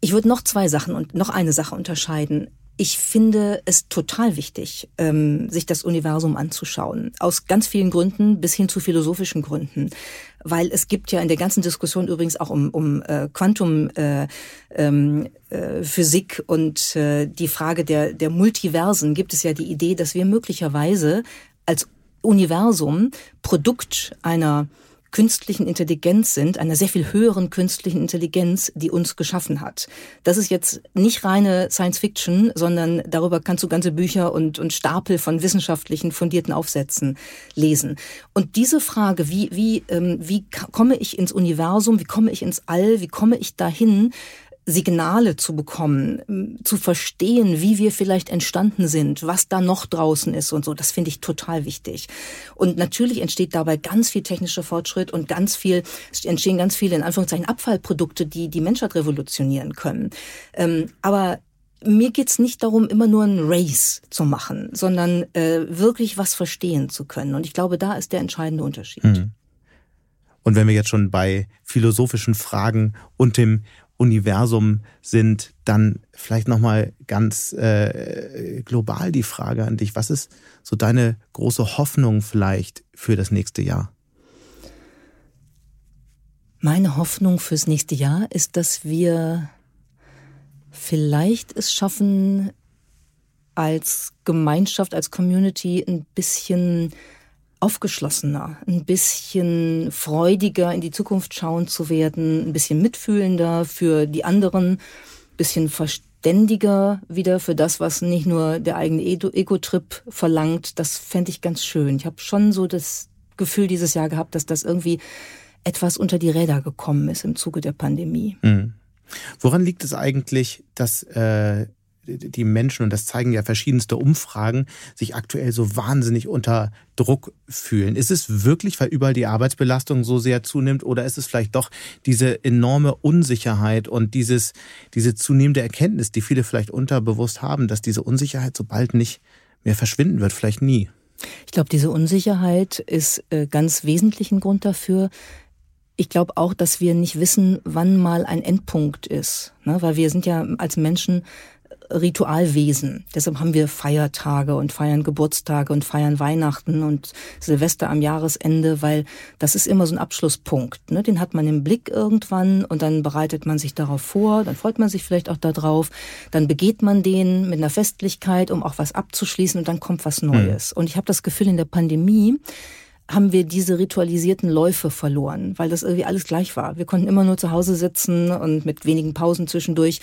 ich würde noch zwei Sachen und noch eine Sache unterscheiden. Ich finde es total wichtig, ähm, sich das Universum anzuschauen. Aus ganz vielen Gründen bis hin zu philosophischen Gründen. Weil es gibt ja in der ganzen Diskussion übrigens auch um, um äh, Quantum äh, ähm, äh, Physik und äh, die Frage der, der Multiversen gibt es ja die Idee, dass wir möglicherweise als Universum Produkt einer künstlichen Intelligenz sind, einer sehr viel höheren künstlichen Intelligenz, die uns geschaffen hat. Das ist jetzt nicht reine Science Fiction, sondern darüber kannst du ganze Bücher und, und Stapel von wissenschaftlichen fundierten Aufsätzen lesen. Und diese Frage, wie, wie, ähm, wie komme ich ins Universum, wie komme ich ins All, wie komme ich dahin, Signale zu bekommen, zu verstehen, wie wir vielleicht entstanden sind, was da noch draußen ist und so, das finde ich total wichtig. Und natürlich entsteht dabei ganz viel technischer Fortschritt und ganz viel, entstehen ganz viele, in Anführungszeichen, Abfallprodukte, die die Menschheit revolutionieren können. Ähm, aber mir geht's nicht darum, immer nur ein Race zu machen, sondern äh, wirklich was verstehen zu können. Und ich glaube, da ist der entscheidende Unterschied. Mhm. Und wenn wir jetzt schon bei philosophischen Fragen und dem Universum sind, dann vielleicht nochmal ganz äh, global die Frage an dich. Was ist so deine große Hoffnung vielleicht für das nächste Jahr? Meine Hoffnung fürs nächste Jahr ist, dass wir vielleicht es schaffen, als Gemeinschaft, als Community ein bisschen aufgeschlossener, ein bisschen freudiger in die Zukunft schauen zu werden, ein bisschen mitfühlender für die anderen, ein bisschen verständiger wieder für das, was nicht nur der eigene Ego-Trip verlangt. Das fände ich ganz schön. Ich habe schon so das Gefühl dieses Jahr gehabt, dass das irgendwie etwas unter die Räder gekommen ist im Zuge der Pandemie. Mhm. Woran liegt es eigentlich, dass äh, die Menschen, und das zeigen ja verschiedenste Umfragen, sich aktuell so wahnsinnig unter Druck fühlen. Ist es wirklich, weil überall die Arbeitsbelastung so sehr zunimmt, oder ist es vielleicht doch diese enorme Unsicherheit und dieses, diese zunehmende Erkenntnis, die viele vielleicht unterbewusst haben, dass diese Unsicherheit so bald nicht mehr verschwinden wird, vielleicht nie? Ich glaube, diese Unsicherheit ist äh, ganz wesentlich ein Grund dafür. Ich glaube auch, dass wir nicht wissen, wann mal ein Endpunkt ist, ne? weil wir sind ja als Menschen Ritualwesen. Deshalb haben wir Feiertage und feiern Geburtstage und feiern Weihnachten und Silvester am Jahresende, weil das ist immer so ein Abschlusspunkt. Ne? Den hat man im Blick irgendwann und dann bereitet man sich darauf vor, dann freut man sich vielleicht auch darauf, dann begeht man den mit einer Festlichkeit, um auch was abzuschließen und dann kommt was Neues. Mhm. Und ich habe das Gefühl, in der Pandemie haben wir diese ritualisierten Läufe verloren, weil das irgendwie alles gleich war. Wir konnten immer nur zu Hause sitzen und mit wenigen Pausen zwischendurch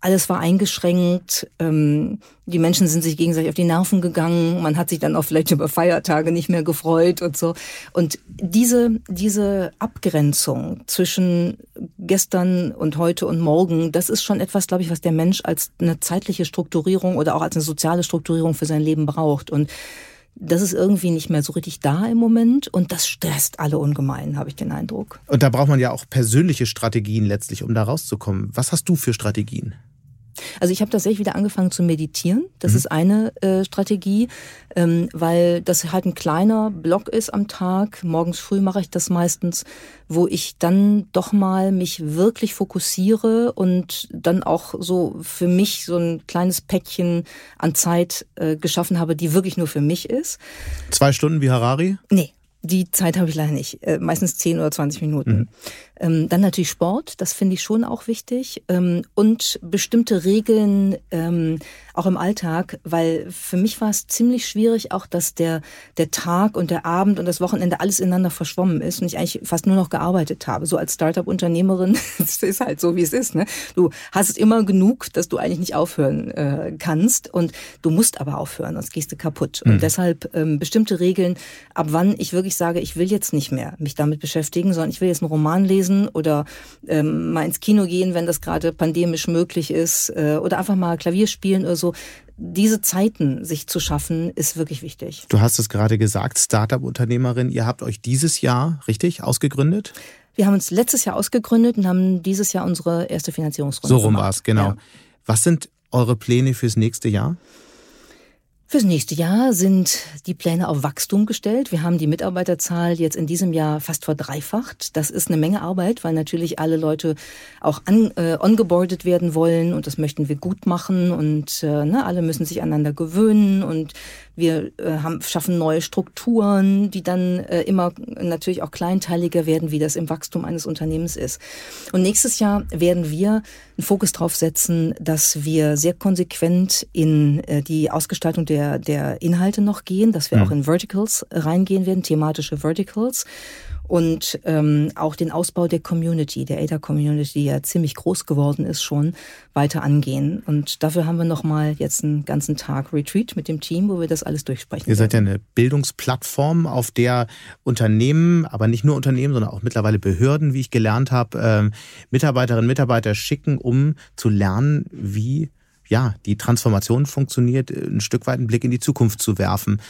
alles war eingeschränkt. Ähm, die Menschen sind sich gegenseitig auf die Nerven gegangen. Man hat sich dann auch vielleicht über Feiertage nicht mehr gefreut und so. Und diese, diese Abgrenzung zwischen gestern und heute und morgen, das ist schon etwas, glaube ich, was der Mensch als eine zeitliche Strukturierung oder auch als eine soziale Strukturierung für sein Leben braucht. Und das ist irgendwie nicht mehr so richtig da im Moment und das stresst alle ungemein, habe ich den Eindruck. Und da braucht man ja auch persönliche Strategien letztlich, um da rauszukommen. Was hast du für Strategien? Also ich habe tatsächlich wieder angefangen zu meditieren. Das mhm. ist eine äh, Strategie, ähm, weil das halt ein kleiner Block ist am Tag. Morgens früh mache ich das meistens, wo ich dann doch mal mich wirklich fokussiere und dann auch so für mich so ein kleines Päckchen an Zeit äh, geschaffen habe, die wirklich nur für mich ist. Zwei Stunden wie Harari? Nee. Die Zeit habe ich leider nicht. Äh, meistens 10 oder 20 Minuten. Mhm. Ähm, dann natürlich Sport, das finde ich schon auch wichtig. Ähm, und bestimmte Regeln ähm, auch im Alltag, weil für mich war es ziemlich schwierig auch, dass der, der Tag und der Abend und das Wochenende alles ineinander verschwommen ist und ich eigentlich fast nur noch gearbeitet habe. So als Startup-Unternehmerin, das ist halt so, wie es ist. Ne? Du hast immer genug, dass du eigentlich nicht aufhören äh, kannst und du musst aber aufhören, sonst gehst du kaputt. Mhm. Und deshalb bestimmte Regeln, ab wann ich wirklich sage, ich will jetzt nicht mehr mich damit beschäftigen, sondern ich will jetzt einen Roman lesen, lesen oder ähm, mal ins Kino gehen, wenn das gerade pandemisch möglich ist äh, oder einfach mal Klavier spielen oder so. Diese Zeiten sich zu schaffen, ist wirklich wichtig. Du hast es gerade gesagt, Startup-Unternehmerin, ihr habt euch dieses Jahr, richtig, ausgegründet? Wir haben uns letztes Jahr ausgegründet und haben dieses Jahr unsere erste Finanzierungsrunde So rum war es, genau. Ja. Was sind eure Pläne fürs nächste Jahr? Fürs nächste Jahr sind die Pläne auf Wachstum gestellt. Wir haben die Mitarbeiterzahl jetzt in diesem Jahr fast verdreifacht. Das ist eine Menge Arbeit, weil natürlich alle Leute auch an, äh, ongeboardet werden wollen und das möchten wir gut machen und äh, ne, alle müssen sich aneinander gewöhnen und wir äh, haben, schaffen neue Strukturen, die dann äh, immer natürlich auch kleinteiliger werden, wie das im Wachstum eines Unternehmens ist. Und nächstes Jahr werden wir einen Fokus darauf setzen, dass wir sehr konsequent in äh, die Ausgestaltung der, der Inhalte noch gehen, dass wir mhm. auch in Verticals reingehen werden, thematische Verticals und ähm, auch den Ausbau der Community, der ADA-Community, die ja ziemlich groß geworden ist schon, weiter angehen. Und dafür haben wir nochmal jetzt einen ganzen Tag Retreat mit dem Team, wo wir das alles durchsprechen. Ihr seid ja eine Bildungsplattform, auf der Unternehmen, aber nicht nur Unternehmen, sondern auch mittlerweile Behörden, wie ich gelernt habe, äh, Mitarbeiterinnen und Mitarbeiter schicken, um zu lernen, wie ja, die Transformation funktioniert, ein Stück weit einen Blick in die Zukunft zu werfen.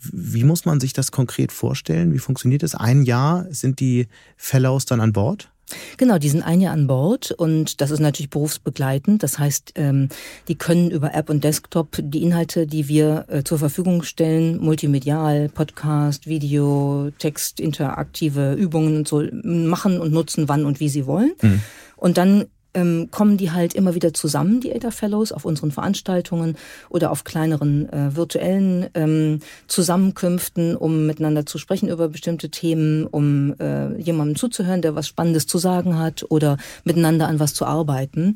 Wie muss man sich das konkret vorstellen? Wie funktioniert das? Ein Jahr sind die Fellows dann an Bord? Genau, die sind ein Jahr an Bord und das ist natürlich berufsbegleitend. Das heißt, ähm, die können über App und Desktop die Inhalte, die wir äh, zur Verfügung stellen, multimedial, Podcast, Video, Text, interaktive Übungen und so machen und nutzen, wann und wie sie wollen. Mhm. Und dann ähm, kommen die halt immer wieder zusammen, die ADA Fellows, auf unseren Veranstaltungen oder auf kleineren äh, virtuellen ähm, Zusammenkünften, um miteinander zu sprechen über bestimmte Themen, um äh, jemandem zuzuhören, der was Spannendes zu sagen hat oder miteinander an was zu arbeiten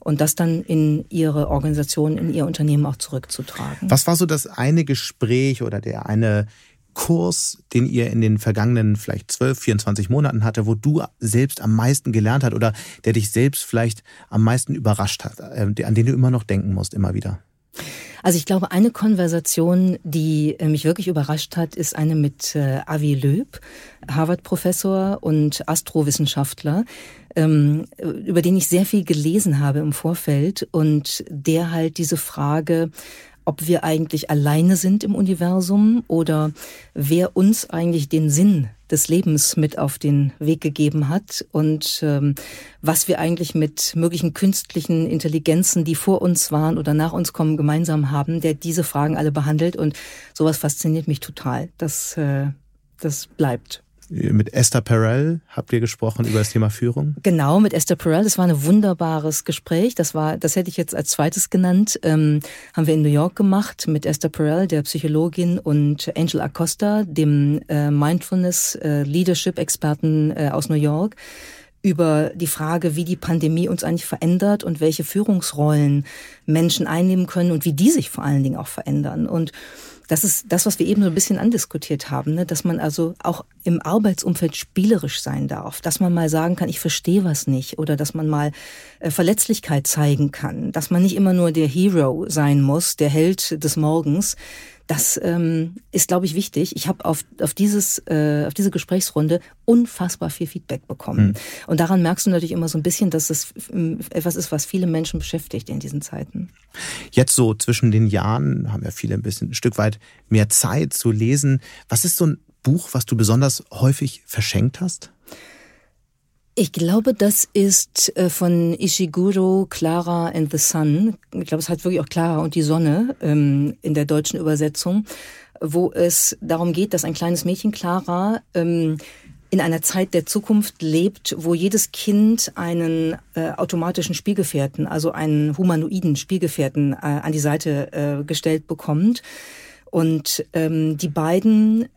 und das dann in ihre Organisation, in ihr Unternehmen auch zurückzutragen. Was war so das eine Gespräch oder der eine Kurs, den ihr in den vergangenen vielleicht 12, 24 Monaten hatte, wo du selbst am meisten gelernt hast oder der dich selbst vielleicht am meisten überrascht hat, äh, an den du immer noch denken musst, immer wieder? Also ich glaube, eine Konversation, die äh, mich wirklich überrascht hat, ist eine mit äh, Avi Löb, Harvard-Professor und Astrowissenschaftler, ähm, über den ich sehr viel gelesen habe im Vorfeld und der halt diese Frage ob wir eigentlich alleine sind im Universum oder wer uns eigentlich den Sinn des Lebens mit auf den Weg gegeben hat und ähm, was wir eigentlich mit möglichen künstlichen Intelligenzen, die vor uns waren oder nach uns kommen, gemeinsam haben, der diese Fragen alle behandelt und sowas fasziniert mich total. Das, äh, das bleibt. Mit Esther Perel habt ihr gesprochen über das Thema Führung? Genau, mit Esther Perel. Das war ein wunderbares Gespräch. Das war, das hätte ich jetzt als zweites genannt. Ähm, haben wir in New York gemacht mit Esther Perel, der Psychologin, und Angel Acosta, dem äh, Mindfulness äh, Leadership Experten äh, aus New York über die Frage, wie die Pandemie uns eigentlich verändert und welche Führungsrollen Menschen einnehmen können und wie die sich vor allen Dingen auch verändern. Und das ist das, was wir eben so ein bisschen andiskutiert haben, ne? dass man also auch im Arbeitsumfeld spielerisch sein darf, dass man mal sagen kann, ich verstehe was nicht. Oder dass man mal äh, Verletzlichkeit zeigen kann, dass man nicht immer nur der Hero sein muss, der Held des Morgens, das ähm, ist, glaube ich, wichtig. Ich habe auf, auf, dieses, äh, auf diese Gesprächsrunde unfassbar viel Feedback bekommen. Mhm. Und daran merkst du natürlich immer so ein bisschen, dass es ähm, etwas ist, was viele Menschen beschäftigt in diesen Zeiten. Jetzt so zwischen den Jahren haben ja viele ein bisschen ein Stück weit mehr Zeit zu lesen. Was ist so ein Buch, was du besonders häufig verschenkt hast? Ich glaube, das ist äh, von Ishiguro Clara and the Sun. Ich glaube, es heißt wirklich auch Clara und die Sonne ähm, in der deutschen Übersetzung, wo es darum geht, dass ein kleines Mädchen Clara ähm, in einer Zeit der Zukunft lebt, wo jedes Kind einen äh, automatischen Spielgefährten, also einen humanoiden Spielgefährten äh, an die Seite gestellt bekommt. Und ähm, die beiden,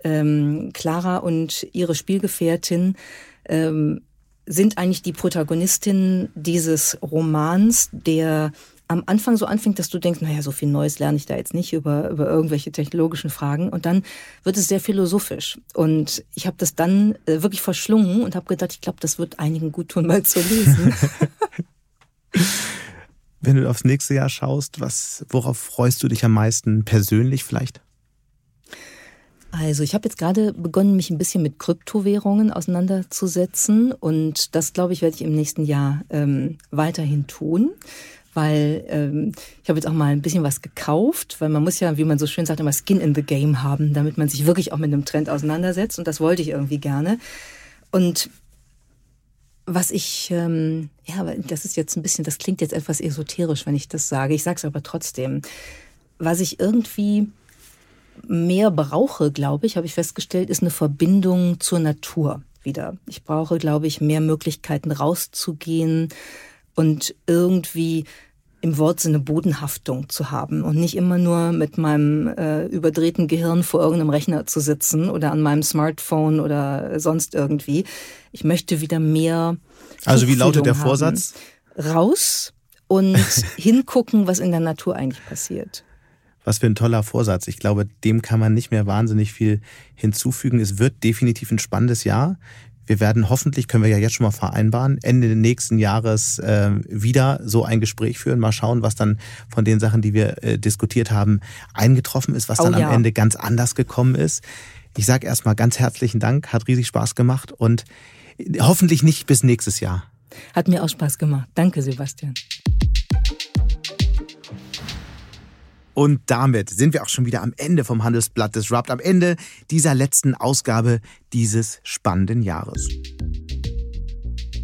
Clara und ihre Spielgefährtin, sind eigentlich die Protagonistinnen dieses Romans, der am Anfang so anfängt, dass du denkst, naja, so viel Neues lerne ich da jetzt nicht über, über irgendwelche technologischen Fragen. Und dann wird es sehr philosophisch. Und ich habe das dann äh, wirklich verschlungen und habe gedacht, ich glaube, das wird einigen gut tun, mal zu lesen. Wenn du aufs nächste Jahr schaust, was, worauf freust du dich am meisten persönlich vielleicht? Also ich habe jetzt gerade begonnen, mich ein bisschen mit Kryptowährungen auseinanderzusetzen und das, glaube ich, werde ich im nächsten Jahr ähm, weiterhin tun weil ähm, ich habe jetzt auch mal ein bisschen was gekauft, weil man muss ja, wie man so schön sagt, immer Skin in the Game haben, damit man sich wirklich auch mit einem Trend auseinandersetzt und das wollte ich irgendwie gerne. Und was ich, ähm, ja, das ist jetzt ein bisschen, das klingt jetzt etwas esoterisch, wenn ich das sage, ich sage es aber trotzdem, was ich irgendwie mehr brauche, glaube ich, habe ich festgestellt, ist eine Verbindung zur Natur wieder. Ich brauche, glaube ich, mehr Möglichkeiten rauszugehen und irgendwie im Wortsinne Bodenhaftung zu haben und nicht immer nur mit meinem äh, überdrehten Gehirn vor irgendeinem Rechner zu sitzen oder an meinem Smartphone oder sonst irgendwie. Ich möchte wieder mehr. Also wie lautet der Vorsatz? Raus und hingucken, was in der Natur eigentlich passiert. Was für ein toller Vorsatz. Ich glaube, dem kann man nicht mehr wahnsinnig viel hinzufügen. Es wird definitiv ein spannendes Jahr. Wir werden hoffentlich, können wir ja jetzt schon mal vereinbaren, Ende nächsten Jahres äh, wieder so ein Gespräch führen. Mal schauen, was dann von den Sachen, die wir äh, diskutiert haben, eingetroffen ist, was oh, dann ja. am Ende ganz anders gekommen ist. Ich sage erstmal ganz herzlichen Dank, hat riesig Spaß gemacht und hoffentlich nicht bis nächstes Jahr. Hat mir auch Spaß gemacht. Danke, Sebastian. Und damit sind wir auch schon wieder am Ende vom Handelsblatt Disrupt, am Ende dieser letzten Ausgabe dieses spannenden Jahres.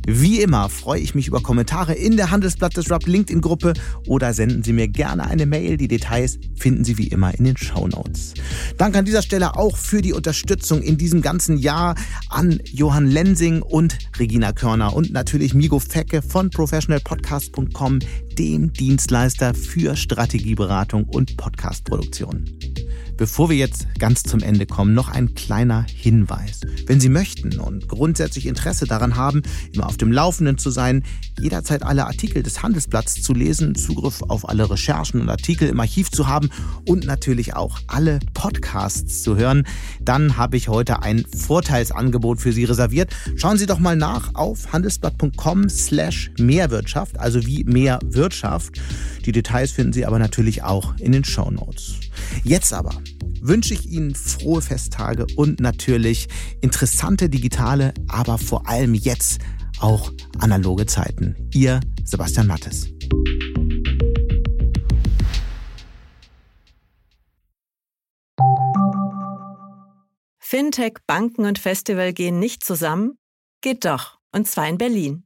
Wie immer freue ich mich über Kommentare in der Handelsblatt Disrupt LinkedIn-Gruppe oder senden Sie mir gerne eine Mail. Die Details finden Sie wie immer in den Show Notes. Danke an dieser Stelle auch für die Unterstützung in diesem ganzen Jahr an Johann Lensing und Regina Körner und natürlich Migo Fecke von professionalpodcast.com, dem Dienstleister für Strategieberatung und Podcastproduktion. Bevor wir jetzt ganz zum Ende kommen, noch ein kleiner Hinweis. Wenn Sie möchten und grundsätzlich Interesse daran haben, immer auf dem Laufenden zu sein, jederzeit alle Artikel des Handelsblatts zu lesen, Zugriff auf alle Recherchen und Artikel im Archiv zu haben und natürlich auch alle Podcasts zu hören, dann habe ich heute ein Vorteilsangebot für Sie reserviert. Schauen Sie doch mal nach auf handelsblatt.com slash Mehrwirtschaft, also wie mehr Wirtschaft. Die Details finden Sie aber natürlich auch in den Show Notes. Jetzt aber wünsche ich Ihnen frohe Festtage und natürlich interessante digitale, aber vor allem jetzt auch analoge Zeiten. Ihr Sebastian Mattes. Fintech, Banken und Festival gehen nicht zusammen? Geht doch, und zwar in Berlin.